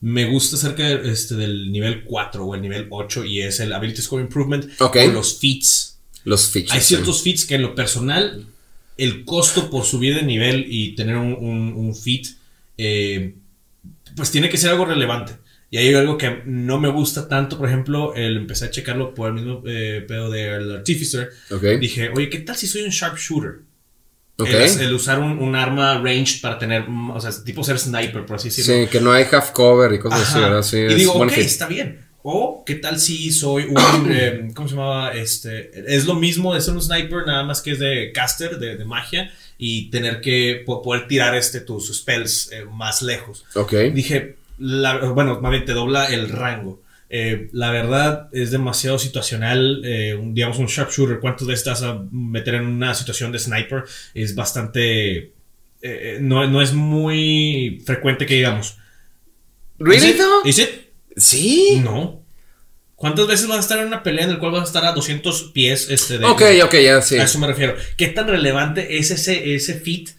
me gusta acerca de- este, del nivel 4 o el nivel 8 y es el Ability Score Improvement Ok. o los feats. Los features. Hay ciertos feats que en lo personal, el costo por subir de nivel y tener un, un, un feat, eh, pues tiene que ser algo relevante. Y hay algo que no me gusta tanto, por ejemplo, el empecé a checarlo por el mismo eh, pedo del Artificer. Ok. Dije, oye, ¿qué tal si soy un sharpshooter? El, el usar un, un arma ranged para tener, o sea, tipo ser sniper, por así decirlo. Sí, que no hay half cover y cosas así, Ajá. ¿verdad? Sí, y digo, ok, está bien. O, ¿qué tal si soy un. [CLEARS THROAT] eh, ¿Cómo se llamaba? Este. Es lo mismo de ser un sniper, nada más que es de caster, de, de magia, y tener que po- poder tirar este, tus spells eh, más lejos. Ok. Dije, la- bueno, más bien te dobla el rango. Eh, la verdad es demasiado situacional. eh, un, digamos, un sharpshooter, ¿cuántas veces te vas a meter en una situación de sniper? Es bastante. eh, no, no es muy frecuente que digamos. ¿Really, though? ¿Is it? Sí. No. ¿Cuántas veces vas a estar en una pelea en la cual vas a estar a 200 pies? Este, de, Ok, ok, ya, sí. A eso me refiero. ¿Qué tan relevante es ese, ese fit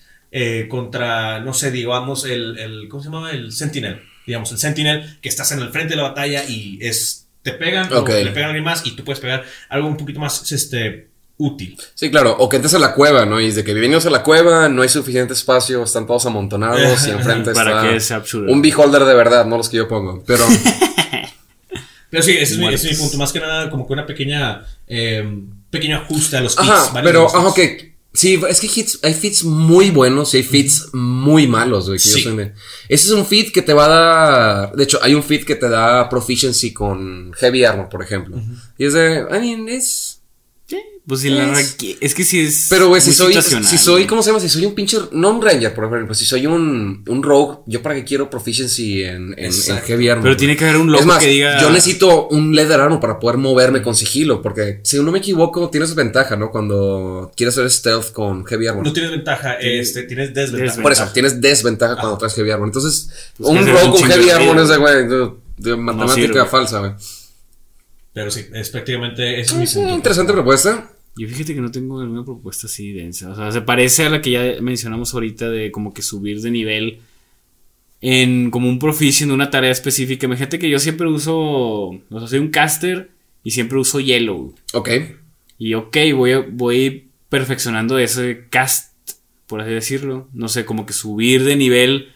contra, no sé, digamos, el, el- ¿Cómo se llama? El Sentinel. Digamos, el Sentinel que estás en el frente de la batalla y es. Te pegan, Ok. o le pegan a alguien más y tú puedes pegar algo un poquito más este, útil. Sí, claro. O que entres a la cueva, ¿no? Y de que venimos a la cueva, no hay suficiente espacio, están todos amontonados y [LAUGHS] enfrente Para está que sea absurdo. un beholder de verdad, no los que yo pongo. Pero [LAUGHS] Pero sí, ese es, mi, ese es mi punto. Más que nada, como que una pequeña. eh, pequeño ajuste a los fits. Ajá, varios pero, ajá, ok. Sí, es que hits, hay fits muy buenos y hay fits muy malos, güey. Sí. de- Ese es un fit que te va a dar. De hecho, hay un fit que te da proficiency con Heavy Armor, por ejemplo. Y es de. I mean, es. Pues si la Es- Es que si es. Pero, güey, si soy, si soy. ¿cómo se llama? Si soy un pinche, no un ranger, por ejemplo, si soy un, un rogue, yo para qué quiero proficiency en, en, heavy armor. Pero tiene que haber un loco Es más, que diga. yo necesito un leather armor para poder moverme con sigilo, porque si no me equivoco, tienes ventaja, ¿no? Cuando quieres hacer stealth con heavy armor. No tienes ventaja, este, tienes desventaja. Desventaja. por eso, tienes desventaja cuando traes heavy armor. Entonces, Pues un rogue con heavy armor es de, güey, de, de matemática falsa, güey. Pero sí, es prácticamente ese es mi Sí, punto. interesante propuesta. Yo fíjate que no tengo alguna propuesta así densa. O sea, se parece a la que ya mencionamos ahorita de como que subir de nivel en como un proficient, una tarea específica. Imagínate que yo siempre uso, o sea, soy un caster y siempre uso yellow. Ok. Y ok, voy, voy perfeccionando ese cast, por así decirlo. No sé, como que subir de nivel.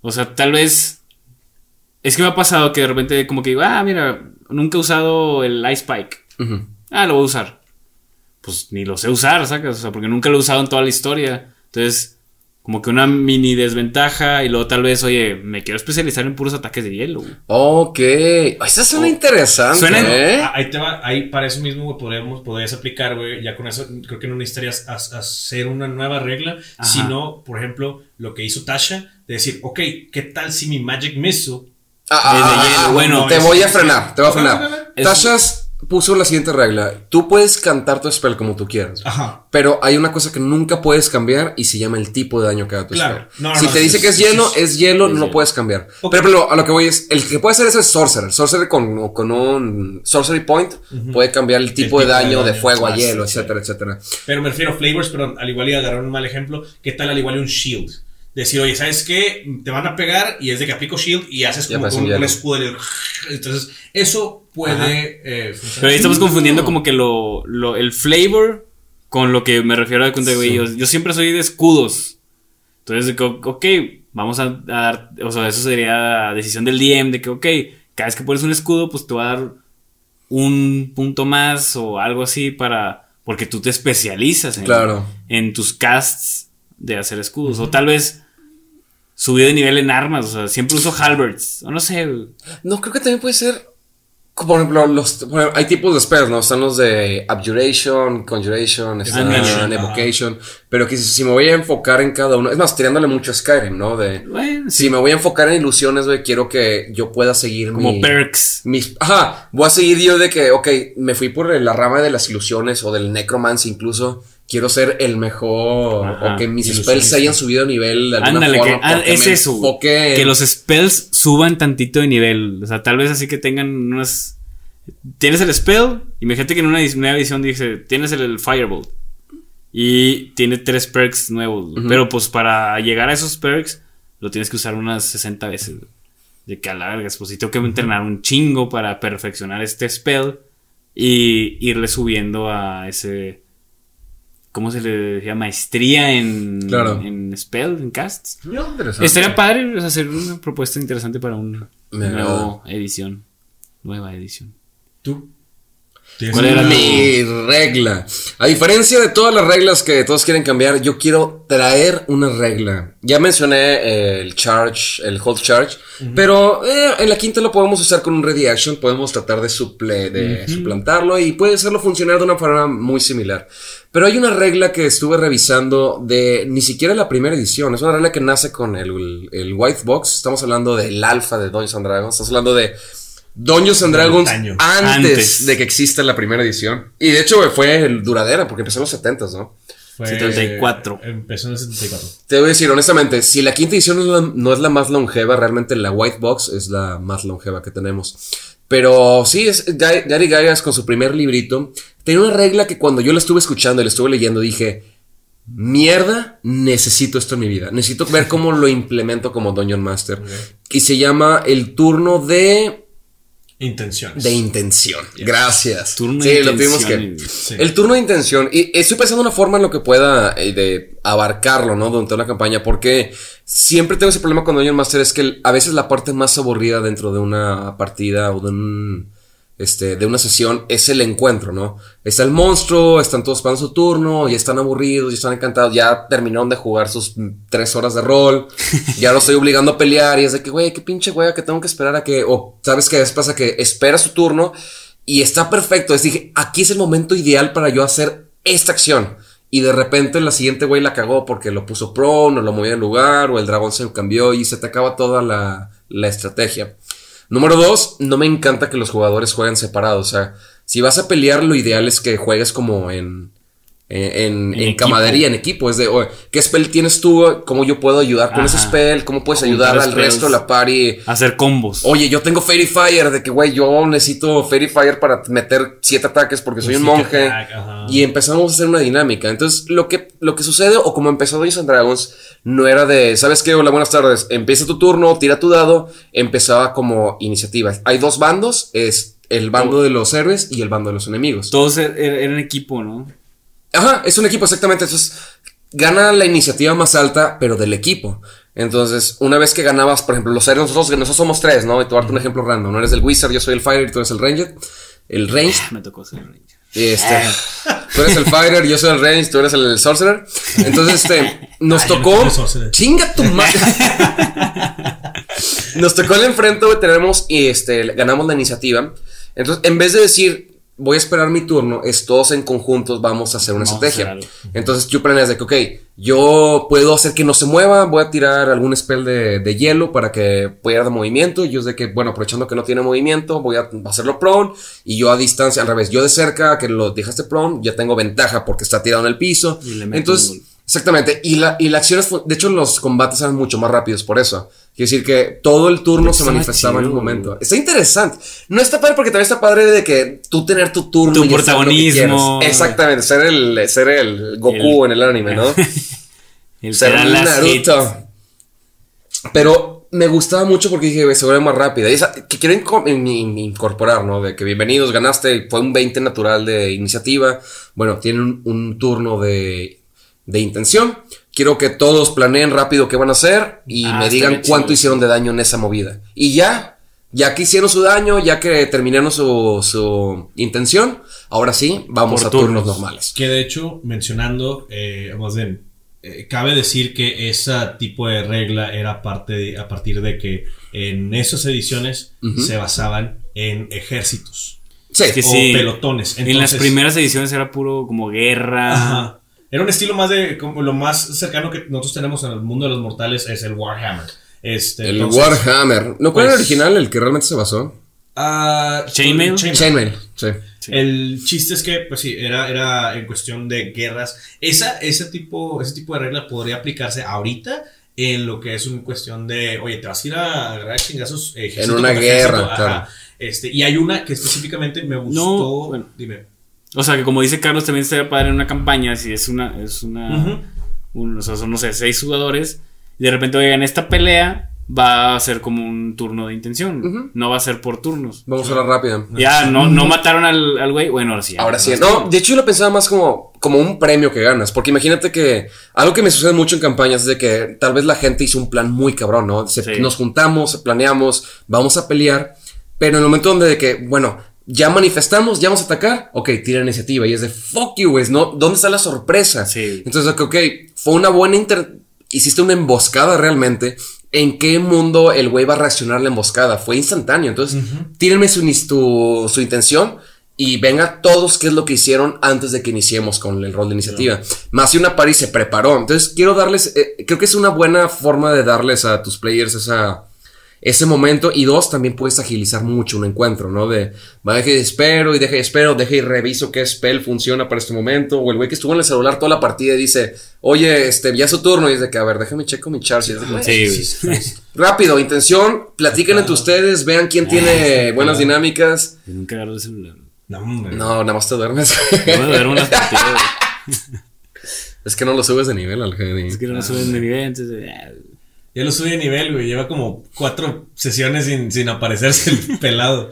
O sea, tal vez... Es que me ha pasado que de repente como que digo, ah, mira, nunca he usado el Ice Spike. Ah, lo voy a usar. Pues ni lo sé usar, ¿sacas? O sea, porque nunca lo he usado en toda la historia. Entonces, como que una mini desventaja y luego tal vez, oye, me quiero especializar en puros ataques de hielo. güey. Ok. Esa suena Oh. interesante, Suena- ¿eh? Ah, Ahí te va, ahí para eso mismo güey, podríamos, podrías aplicar, güey, ya con eso creo que no necesitarías ha- hacer una nueva regla, Ajá. sino, por ejemplo, lo que hizo Tasha, de decir, ok, ¿qué tal si mi Magic Missile Ah, ah, ah, hielo, ah, bueno, te voy a frenar, te voy a frenar. Tashas puso la siguiente regla. Tú puedes cantar tu spell como tú quieras. Ajá. Pero hay una cosa que nunca puedes cambiar y se llama el tipo de daño que da tu Claro. spell. No, no, si no, te sí, dice sí, que es sí, hielo, sí. es hielo, Es no lo hielo. puedes cambiar. Ok. Pero, pero a lo que voy es, el que puede hacer eso es Sorcerer. Sorcerer con, con un Sorcery Point puede cambiar el tipo, de, tipo de daño de, daño, fuego a más, hielo, sí. etcétera, etcétera. Pero me refiero a flavors, pero al igual y agarrar un mal ejemplo, ¿qué tal al igual y un shield? Decir, oye, ¿sabes qué? Te van a pegar y es de que aplico shield y haces como parece un, escudo. [LAUGHS] Entonces, eso puede eh, funcionar. Pero ahí estamos No. confundiendo como que lo, lo- el flavor con lo que me refiero a cuenta, güey. Sí. Yo, yo siempre soy de escudos. Entonces, de que, ok, vamos a, a dar, o sea, eso sería decisión del DM de que, ok, cada vez que pones un escudo, pues te va a dar un punto más o algo así para, porque tú te especializas en, Claro. en tus casts de hacer escudos. O tal vez subir de nivel en armas, o sea, siempre uso halberds, o no sé. No, creo que también puede ser. como Por ejemplo, los, por ejemplo, hay tipos de spells, ¿no? Están los de Abjuration, Conjuration, están. Evocation. Pero que si, si me voy a enfocar en cada uno. Es más, tirándole mucho a Skyrim, ¿no? De. Bueno, sí, Si me voy a enfocar en ilusiones, güey, quiero que yo pueda seguir como mi- perks. mis. Ajá, voy a seguir yo de que, ok, me fui por la rama de las ilusiones o del necromancy incluso. Quiero ser el mejor Ajá, o que mis spells se hayan subido a nivel de alguna Ándale, que ah, es me eso. enfoque en- Que los spells suban tantito de nivel. O sea, tal vez así que tengan unas. Tienes el spell. Imagínate que en una nueva edición dice: Tienes el, el Firebolt. Y tiene tres perks nuevos. Pero pues para llegar a esos perks, lo tienes que usar unas 60 veces. De que alargas. Pues si tengo que entrenar un chingo para perfeccionar este spell. Y irle subiendo a ese. ¿Cómo se le decía? Maestría en, Claro. en spell, en casts. Interesante. Estaría padre o sea, hacer una propuesta interesante para una nueva edición. Nueva edición. ¿Tú? ¿Tienes ¿Cuál era Mi regla. A diferencia de todas las reglas que todos quieren cambiar, yo quiero traer una regla. Ya mencioné eh, el charge, el hold charge, pero eh, en la quinta lo podemos usar con un ready action. Podemos tratar de, suple, de suplantarlo y puede hacerlo funcionar de una forma muy similar. Pero hay una regla que estuve revisando de ni siquiera la primera edición. Es una regla que nace con el, el White Box. Estamos hablando del alfa de Dungeons and Dragons. Estamos hablando de Dungeons and Dragons antes, Antes. de que exista la primera edición. Y de hecho fue el duradera, porque empezó en los 70 ¿no? Fue- 74. Empezó en el 74. Te voy a decir honestamente, si la quinta edición no es la, no es la más longeva, realmente la White Box es la más longeva que tenemos. Pero sí, es Gary, Gygax con su primer librito. Tenía una regla que cuando yo la estuve escuchando y la estuve leyendo dije, mierda, necesito esto en mi vida. Necesito ver cómo lo implemento como Dungeon Master. [LAUGHS] Y se llama el turno de... Intenciones. De intención. Gracias. Turno sí, de lo tuvimos que. Sí. El turno de intención. Y estoy pensando una forma en lo que pueda eh, de abarcarlo, ¿no? Durante la campaña. Porque siempre tengo ese problema con Dungeon Master. Es que a veces la parte más aburrida dentro de una partida o de un. Este, de una sesión es el encuentro, ¿no? Está el monstruo, están todos esperando su turno, ya están aburridos, ya están encantados, ya terminaron de jugar sus tres horas de rol, [LAUGHS] ya lo estoy obligando a pelear y es de que, güey, qué pinche güey, que tengo que esperar a que, o sabes que a veces pasa que espera su turno y está perfecto. Es dije, aquí es el momento ideal para yo hacer esta acción. Y de repente la siguiente güey la cagó porque lo puso prone o lo movió de lugar o el dragón se cambió y se te acaba toda la, la estrategia. Número dos, no me encanta que los jugadores jueguen separados. O sea, si vas a pelear, lo ideal es que juegues como en. En, en- En camadería, en equipo. Es de, oye, ¿qué spell tienes tú? ¿Cómo yo puedo ayudar con ese spell? ¿Cómo puedes ayudar al resto de la party? Hacer combos. Oye, yo tengo Fairy Fire, de que, güey, yo necesito Fairy Fire para meter siete ataques porque soy un monje. Y empezamos a hacer una dinámica. Entonces, lo que, lo que sucede, o como empezó Dungeons and Dragons, no era de, ¿sabes qué? Hola, buenas tardes. Empieza tu turno, tira tu dado. Empezaba como iniciativa. Hay dos bandos, es el bando de los héroes y el bando de los enemigos. Todos er- er- eran equipo, ¿no? Ajá, es un equipo exactamente. Entonces, gana la iniciativa más alta, pero del equipo. Entonces, una vez que ganabas, por ejemplo, los héroes, nosotros, nosotros somos tres, ¿no? Y te voy a darte un ejemplo random. No eres el Wizard, yo soy el Fighter y tú eres el Ranger. El Range. Me tocó ser ranger. Y este, tú eres el Fighter, yo soy el Range, tú eres el Sorcerer. Entonces, este, [LAUGHS] nos Ah, no tocó. el. Chinga tu madre. [LAUGHS] [LAUGHS] nos tocó el enfrente, güey, tenemos y este, ganamos la iniciativa. Entonces, en vez de decir, voy a esperar mi turno, es todos en conjuntos, vamos a hacer una Vamos estrategia. hacer. Entonces, tú planeas de que, ok, yo puedo hacer que no se mueva, voy a tirar algún spell de, de hielo para que pueda dar movimiento. Y yo de que, bueno, aprovechando que no tiene movimiento, voy a hacerlo prone. Y yo a distancia, al revés, yo de cerca, que lo dejaste prone, ya tengo ventaja porque está tirado en el piso. Y le meto Entonces. Exactamente. Y la, y la acción es, de hecho, los combates eran mucho más rápidos por eso. Quiere decir que todo el turno se manifestaba en un momento. Está interesante. No está padre porque también está padre de que tú tener tu turno. Tu y protagonismo. Exactamente, ser el, ser el Goku en el anime, ¿no? [LAUGHS] El ser las Naruto. hits. Pero me gustaba mucho porque dije, se vuelve más rápida. Y esa, que quiero inco- in- in- incorporar, ¿no? De que bienvenidos, ganaste, fue un 20 natural de iniciativa. Bueno, tienen un, un turno de, de intención. Quiero que todos planeen rápido qué van a hacer y Ah, me digan cuánto chido. hicieron de daño en esa movida. Y ya, ya que hicieron su daño, ya que terminaron su, su intención, ahora sí, vamos Por a turnos turnos. normales. Que de hecho, mencionando, eh, más bien, eh, cabe decir que ese tipo de regla era parte de- a partir de que en esas ediciones se basaban en ejércitos Sí, Es que o sí. pelotones. en las primeras ediciones era puro como guerra. Ajá. Era un estilo más de, como lo más cercano que nosotros tenemos en el mundo de los mortales es el Warhammer. Este, el entonces- Warhammer. ¿No cuál era el pues- original, el que realmente se basó? Ah, Chainmail. Chainmail, sí. El chiste es que, pues sí, era, era en cuestión de guerras. Esa, ese, tipo, ese tipo de regla podría aplicarse ahorita en lo que es una cuestión de, oye, te vas a ir a agarrar chingazos. eh, En una guerra, ejército, claro. Este, y hay una que específicamente me gustó. No, bueno. Dime. O sea, que como dice Carlos, también estaría padre en una campaña, si es una, es una, Ujú. un- o sea, son, no sé, seis jugadores, y de repente, oigan, esta pelea va a ser como un turno de intención, no va a ser por turnos. Vamos a la rápida. Ya, no, no mataron al al güey, bueno, ahora sí. ya. Ahora sí. No, de hecho yo lo pensaba más como, como un premio que ganas. Porque imagínate que algo que me sucede mucho en campañas es de que tal vez la gente hizo un plan muy cabrón, ¿no? Se- Sí. Nos juntamos, planeamos, vamos a pelear. Pero en el momento donde de que, bueno, ya manifestamos, ya vamos a atacar, ok, tira iniciativa. Y es de fuck you, güey, ¿no? ¿Dónde está la sorpresa? Sí. Entonces, ok, fue una buena inter... Hiciste una emboscada realmente. ¿En qué mundo el güey va a reaccionar a la emboscada? Fue instantáneo. Entonces, tírenme su, nis- tu- su intención y venga todos qué es lo que hicieron antes de que iniciemos con el rol de iniciativa. Más si una party se preparó. Entonces, quiero darles, eh, creo que es una buena forma de darles a tus players esa, ese momento. Y dos, también puedes agilizar mucho un encuentro, ¿no? De, va, deje y espero y deje y espero, deje y reviso qué spell funciona para este momento. O el güey que estuvo en el celular toda la partida y dice, oye, este, ya es su turno. Y de que, a ver, déjame checo mi char. Y es de que, Sí, güey. Rápido, intención, platiquen entre ustedes, vean quién tiene buenas dinámicas. Yo nunca agarro el celular. No. No, nada más te duermes. No me duermo partidas. güey. [LAUGHS] es que no lo subes de nivel al Geni. Es que no suben de nivel, entonces. Ya, lo subí de nivel, güey. Lleva como cuatro sesiones sin, sin aparecerse el [LAUGHS] pelado.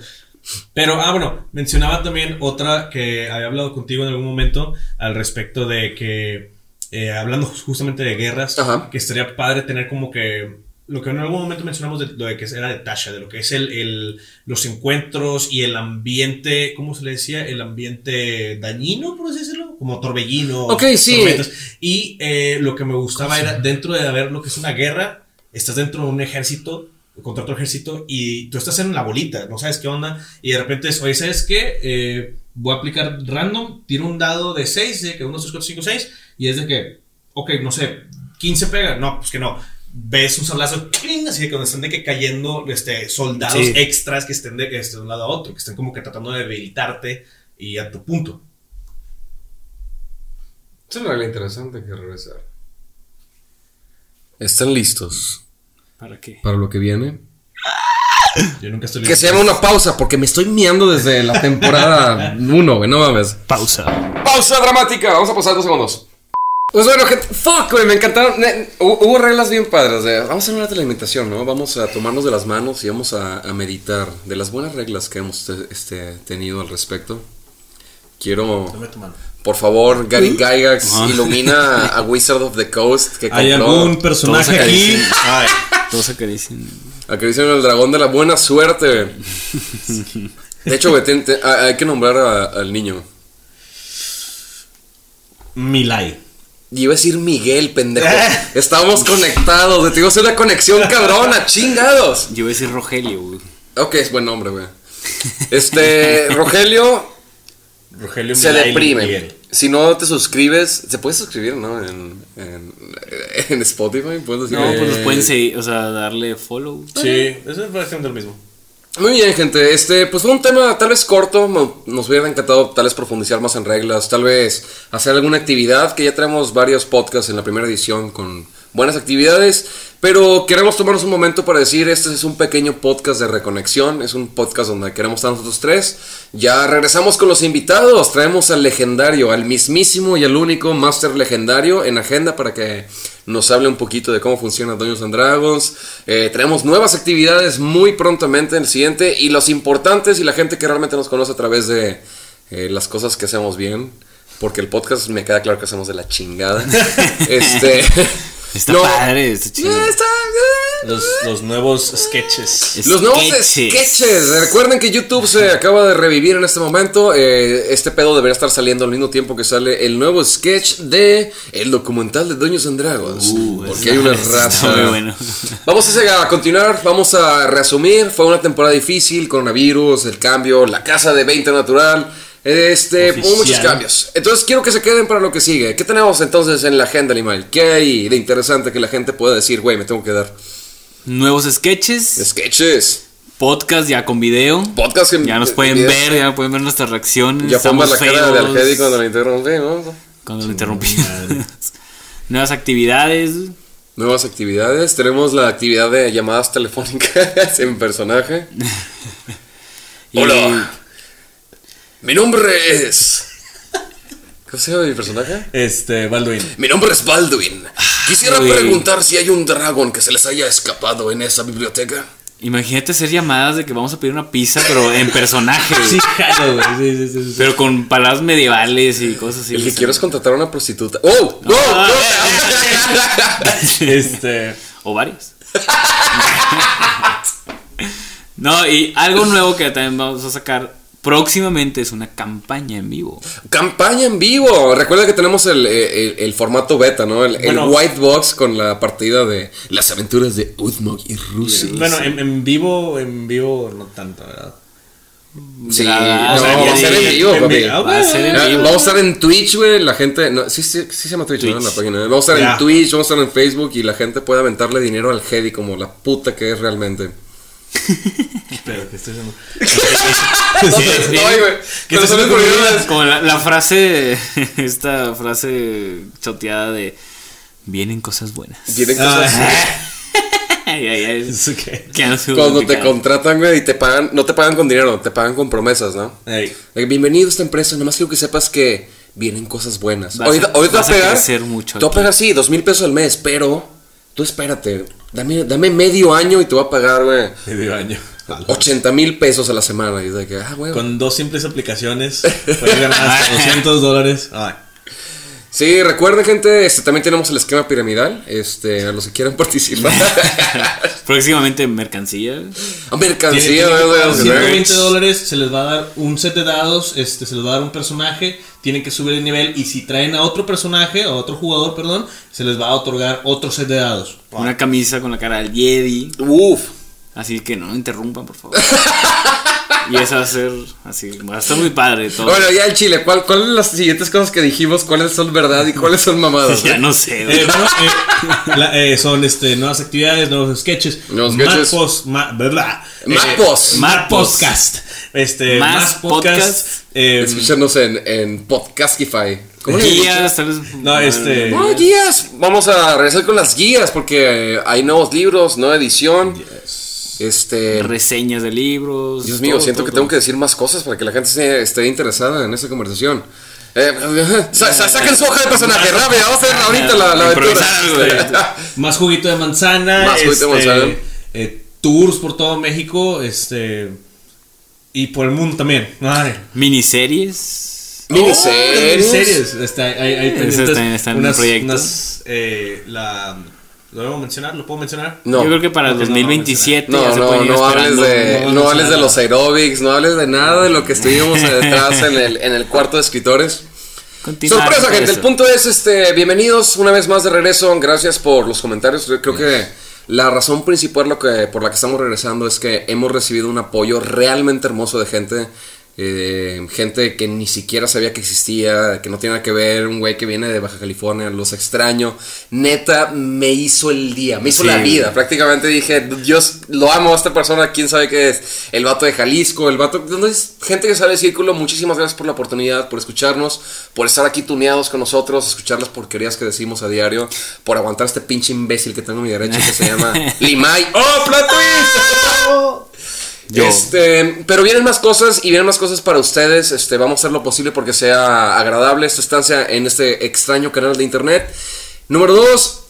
Pero, ah, bueno, mencionaba también otra que había hablado contigo en algún momento al respecto de que, eh, hablando justamente de guerras, Ajá. que estaría padre tener como que lo que en algún momento mencionamos de lo de que era de Tasha, de lo que es el, el- los encuentros y el ambiente, ¿cómo se le decía? El ambiente dañino, por así decirlo, como torbellino. Ok, sí. tormentas. Y eh, lo que me gustaba era, dentro de haber lo que es una guerra, estás dentro de un ejército contra otro ejército y tú estás en la bolita, no sabes qué onda, y de repente es, oye, ¿sabes qué? Eh, voy a aplicar random, tiro un dado de 6, de que 1, 2, 3, 4, 5, 6, y es de que, ok, no sé, 15 pega, no, pues que no. Ves un sablazo, ¡cling! así que cuando están de que cayendo este, soldados Sí. extras que estén de, que estén de un lado a otro, que estén como que tratando de debilitarte y a tu punto. Es una regla interesante que regresar. ¿Están listos ¿Para qué? para lo que viene? Yo nunca estoy Que se llama una pausa, porque me estoy miando desde la temporada [LAUGHS] 1, güey, no mames. Pausa. Pausa dramática, vamos a pasar dos segundos. Pues bueno, gente, fuck, güey, me encantaron. Ne- Hubo, hubo reglas bien padres. de- vamos a hacer una alimentación, ¿no? Vamos a tomarnos de las manos y vamos a, a meditar de las buenas reglas que hemos te- este, tenido al respecto. Quiero, Dame tu mano. por favor, Gary Gygax, Ah. ilumina a [LAUGHS] Wizard of the Coast que ¿Hay compró. algún personaje aquí? Ay, Todos acarician. Acarician el dragón de la buena suerte. De hecho, güey, ten- ten- hay que nombrar a- al niño. Milay. Y iba a decir Miguel, pendejo. Estábamos conectados, güey. Te digo, es una conexión cabrona, chingados. Yo iba a decir Rogelio, güey. Ok, es buen nombre, güey. Este, Rogelio Rogelio se Milay deprime. Miguel. Si no te suscribes, se puede suscribir, ¿no? En, en, [LAUGHS] en Spotify, puedes decir. No, pues nos Eh, pueden seguir, o sea, darle follow. Sí, eso es bastante lo mismo. Muy bien, gente. Este, pues fue un tema tal vez corto. Nos hubiera encantado tal vez profundizar más en reglas, tal vez hacer alguna actividad, que ya tenemos varios podcasts en la primera edición con buenas actividades. Pero queremos tomarnos un momento para decir, este es un pequeño podcast de reconexión, es un podcast donde queremos estar nosotros tres. Ya regresamos con los invitados, traemos al legendario, al mismísimo y al único Master Legendario en agenda para que nos hable un poquito de cómo funciona Dungeons and Dragons. Eh, tenemos nuevas actividades muy prontamente en el siguiente y los importantes y la gente que realmente nos conoce a través de eh, las cosas que hacemos bien. Porque el podcast me queda claro que hacemos de la chingada. [LAUGHS] este. Está no, padre, está chido. eh, está- eh, Los, los nuevos sketches. los nuevos Sketches. Recuerden que YouTube se acaba de revivir en este momento. Eh, este pedo debería estar saliendo al mismo tiempo que sale el nuevo sketch de el documental de Dungeons and Dragons. Uh, porque hay una está raza. muy bueno. Vamos a a continuar, vamos a resumir. Fue una temporada difícil, coronavirus, el cambio, la casa de 20 natural. Este, hubo Oficial. muchos cambios. Entonces quiero que se queden para lo que sigue. ¿Qué tenemos entonces en la agenda animal? ¿Qué hay de interesante que la gente pueda decir, güey, me tengo que dar? Nuevos sketches. Sketches. podcast ya con video. Podcast en- Ya nos en pueden video. ver, ya pueden ver nuestras reacciones. Ya pongo Estamos la cara de feos Argedi cuando lo interrumpimos. Cuando lo interrumpimos. [LAUGHS] Nuevas actividades. Nuevas actividades. Tenemos la actividad de llamadas telefónicas [LAUGHS] en personaje. [LAUGHS] Y Hola. Mi nombre es. ¿Cómo se llama mi personaje? Este, Baldwin. Mi nombre es Baldwin. Quisiera Uy. preguntar si hay un dragón que se les haya escapado en esa biblioteca. Imagínate hacer llamadas de que vamos a pedir una pizza, pero en personaje. [LAUGHS] Sí, jalo, güey. Sí, sí, sí, sí. Pero con palabras medievales y cosas así. El que quiero es contratar a una prostituta. ¡Oh! ¡Oh! Ah, ¡Oh! [LAUGHS] Este. O varios. [LAUGHS] no, y algo nuevo que también vamos a sacar próximamente es una campaña en vivo. Campaña en vivo. Recuerda que tenemos el, el- el formato beta, ¿no? El, white box con la partida de las aventuras de Udmog y Rusia. Bueno, en, en vivo, en vivo no tanto, ¿verdad? Sí, no, o sea, va a ya ser di- en vivo, en papi. vivo. Ah, Va a ser en Ah, vivo. Vamos a estar en Twitch, güey. La gente. No, sí, sí, sí se llama Twitch, ¿no? Twitch. La página. Vamos a estar Ya. en Twitch, vamos a estar en Facebook y la gente puede aventarle dinero al Hedy como la puta que es realmente. Pero que estoy haciendo. [LAUGHS] Sí, güey. ¿Qué Pero te. Como la, la frase, [LAUGHS] esta frase choteada de vienen cosas buenas. Vienen cosas. [LAUGHS] Ay, ay, ay. ¿Eso qué? Que no se Cuando te contratan, güey, y te pagan, no te pagan con dinero, te pagan con promesas, ¿no? Ey. De que, Bienvenido a esta empresa, nomás quiero que sepas que vienen cosas buenas. Vas a- ahorita ahorita vas va a a pegar. crecer mucho Te va a pegar, sí, dos mil pesos al mes, pero tú espérate. Dame, dame medio año y te voy a pagar, güey, Medio año. 80 mil pesos a la semana. Y es de que, ah, güey. Con dos simples aplicaciones puedes ganar hasta 200 dólares. Ay. Sí, recuerden, gente, este, también tenemos el esquema piramidal. Este, a los que quieran [LAUGHS] participar. [LAUGHS] Próximamente mercancía. A Tiene- mercancía, tiene que ¿no? pagar De- 120 dólares, se les va a dar un set de dados, este, se les va a dar un personaje, tienen que subir el nivel y si traen a otro personaje, a otro jugador, perdón, se les va a otorgar otro set de dados. Una camisa con la cara del Jedi. Uf. Así que no interrumpan, por favor. [LAUGHS] y esa va a ser así. Va a estar muy padre todo. Bueno, ya el chile, ¿cuál, ¿cuáles son las siguientes cosas que dijimos? ¿Cuáles son verdad y cuáles son mamadas? [LAUGHS] ya no sé. Eh, bueno, eh, la- eh, son este, nuevas actividades, nuevos sketches. Nuevos sketches. Más post, ma- ¿verdad? Más Eh, post. Más Más post. podcast. Este, Más más, podcast. podcast. eh, Escúchanos en, en Podcastify. ¿Cómo Guías, tal vez. No, este- No, guías. Vamos a regresar con las guías porque hay nuevos libros, nueva edición. Este. Reseñas de libros. Dios mío, todo, siento todo, que tengo que decir más cosas para que la gente se- esté interesada en esta conversación. Eh, [LAUGHS] sa- sa- saquen su hoja de personaje, [LAUGHS] rápido, vamos a hacer ahorita la, la aventura. [LAUGHS] Más juguito de manzana. Más juguito de este, manzana. eh, tours por todo México. Este. Y por el mundo también. Miniseries. Miniseries. Miniseries. Hay, hay, hay Ese pendientes está en- está en unas, proyectos. unas, eh, la, ¿Lo debo mencionar? ¿Lo puedo mencionar? No. Yo creo que para el Ok, no, no, 2027 No, ya se no, ir no hables de, no, no no, hables de los aerobics, no hables de nada de lo que estuvimos [LAUGHS] detrás en el, en el cuarto de escritores. Continuar Sorpresa, gente. eso. El punto es, este, bienvenidos una vez más de regreso. Gracias por los comentarios. Yo Creo que la razón principal lo que, por la que estamos regresando es que hemos recibido un apoyo realmente hermoso de gente. Eh, gente que ni siquiera sabía que existía, que no tiene nada que ver, un güey que viene de Baja California, los extraño. Neta, me hizo el día, me hizo Sí. la vida. Prácticamente dije, Dios, lo amo a esta persona, quién sabe qué es. El vato de Jalisco, el vato. Entonces, gente que sabe el círculo, muchísimas gracias por la oportunidad, por escucharnos, por estar aquí tuneados con nosotros, escuchar las porquerías que decimos a diario, por aguantar este pinche imbécil que tengo a mi derecha que se llama [LAUGHS] Limay. ¡Oh, plot twist! [LAUGHS] Este, pero vienen más cosas y vienen más cosas para ustedes. Este, vamos a hacer lo posible porque sea agradable esta estancia en este extraño canal de internet. Número dos,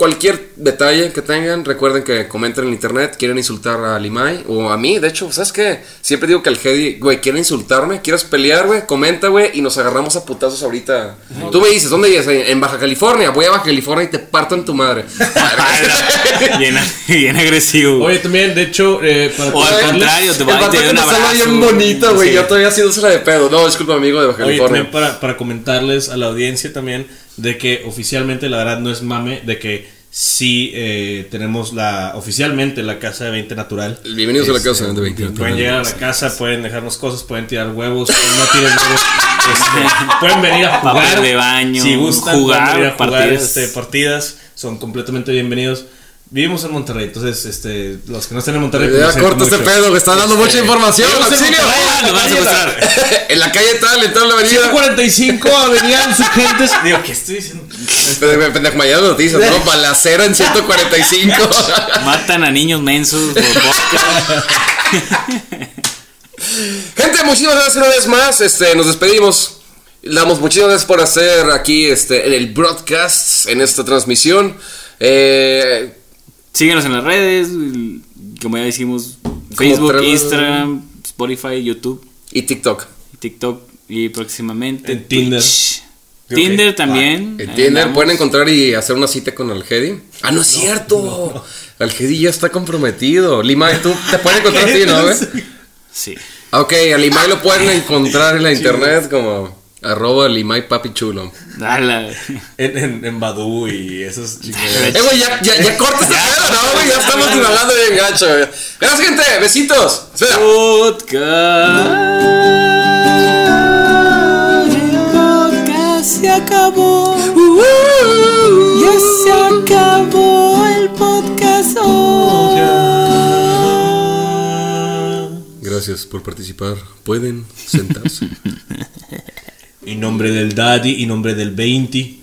cualquier detalle que tengan, recuerden que comenten en internet, quieren insultar a Limay o a mí, de hecho, ¿sabes qué? Siempre digo que el Hedy, güey, quiere insultarme, quieres pelear, güey, comenta, güey, y nos agarramos a putazos ahorita. Tú me dices, ¿dónde vives? En Baja California, voy a Baja California y te parto en tu madre. [LAUGHS] bien, bien agresivo. Oye, también, de hecho, eh, para O al contrario, te va a dar que un nos habla abrazo. bien bonito, güey. Sí. Yo todavía haciéndosela de pedo. No, disculpa, amigo de Baja Oye, California. también para, para comentarles a la audiencia también de que oficialmente, la verdad no es mame, de que sí eh, tenemos la oficialmente la casa de 20 natural. Bienvenidos a la Este, casa de 20 Pueden llegar a la casa, pueden dejarnos cosas, pueden tirar huevos, no tiren huevos. este, pueden venir a jugar. Papel de baño, si gustan, jugar pueden venir a jugar partidas. este, partidas. Son completamente bienvenidos. Vivimos en Monterrey, entonces este, los que no están en Monterrey. pues, Ya siento corta este pedo, que está dando mucha información. Vivimos en ¡Auxilio! [LAUGHS] En la calle tal, en tal la avenida. 145 Avenida Insurgentes. Digo, ¿qué estoy diciendo? Pendejo, pendejo, mañana noticias, ¿no? Balacera en 145. [LAUGHS] Matan a niños mensos. Gente, muchísimas gracias una vez más. Este, nos despedimos. Damos muchísimas gracias por hacer aquí este, el broadcast en esta transmisión. Eh, Síguenos en las redes, como ya dijimos, Facebook, Instagram, Spotify, YouTube, y TikTok. TikTok y próximamente En Tinder. Tinder también. En Tinder andamos. pueden encontrar y hacer una cita con Algedi. Ah, no es cierto. Algedi ya está comprometido. Lima, tú te pueden encontrar a ti, ¿no? [LAUGHS] güey? Sí. Ok, a Limay lo pueden encontrar en la internet como arroba Limay Papi Chulo. Dale. En, en, en Badoo y esos chicos. Eh, güey, ya, ya, ya corta este pedo, ¿no, güey? Ya estamos divagando bien gacho, güey. Gracias, gente. Besitos. Espera. Podcast. El podcast se acabó. Ya se acabó el podcast hoy. Gracias por participar. Pueden sentarse. [LAUGHS] En nombre del Daddy y nombre del 20.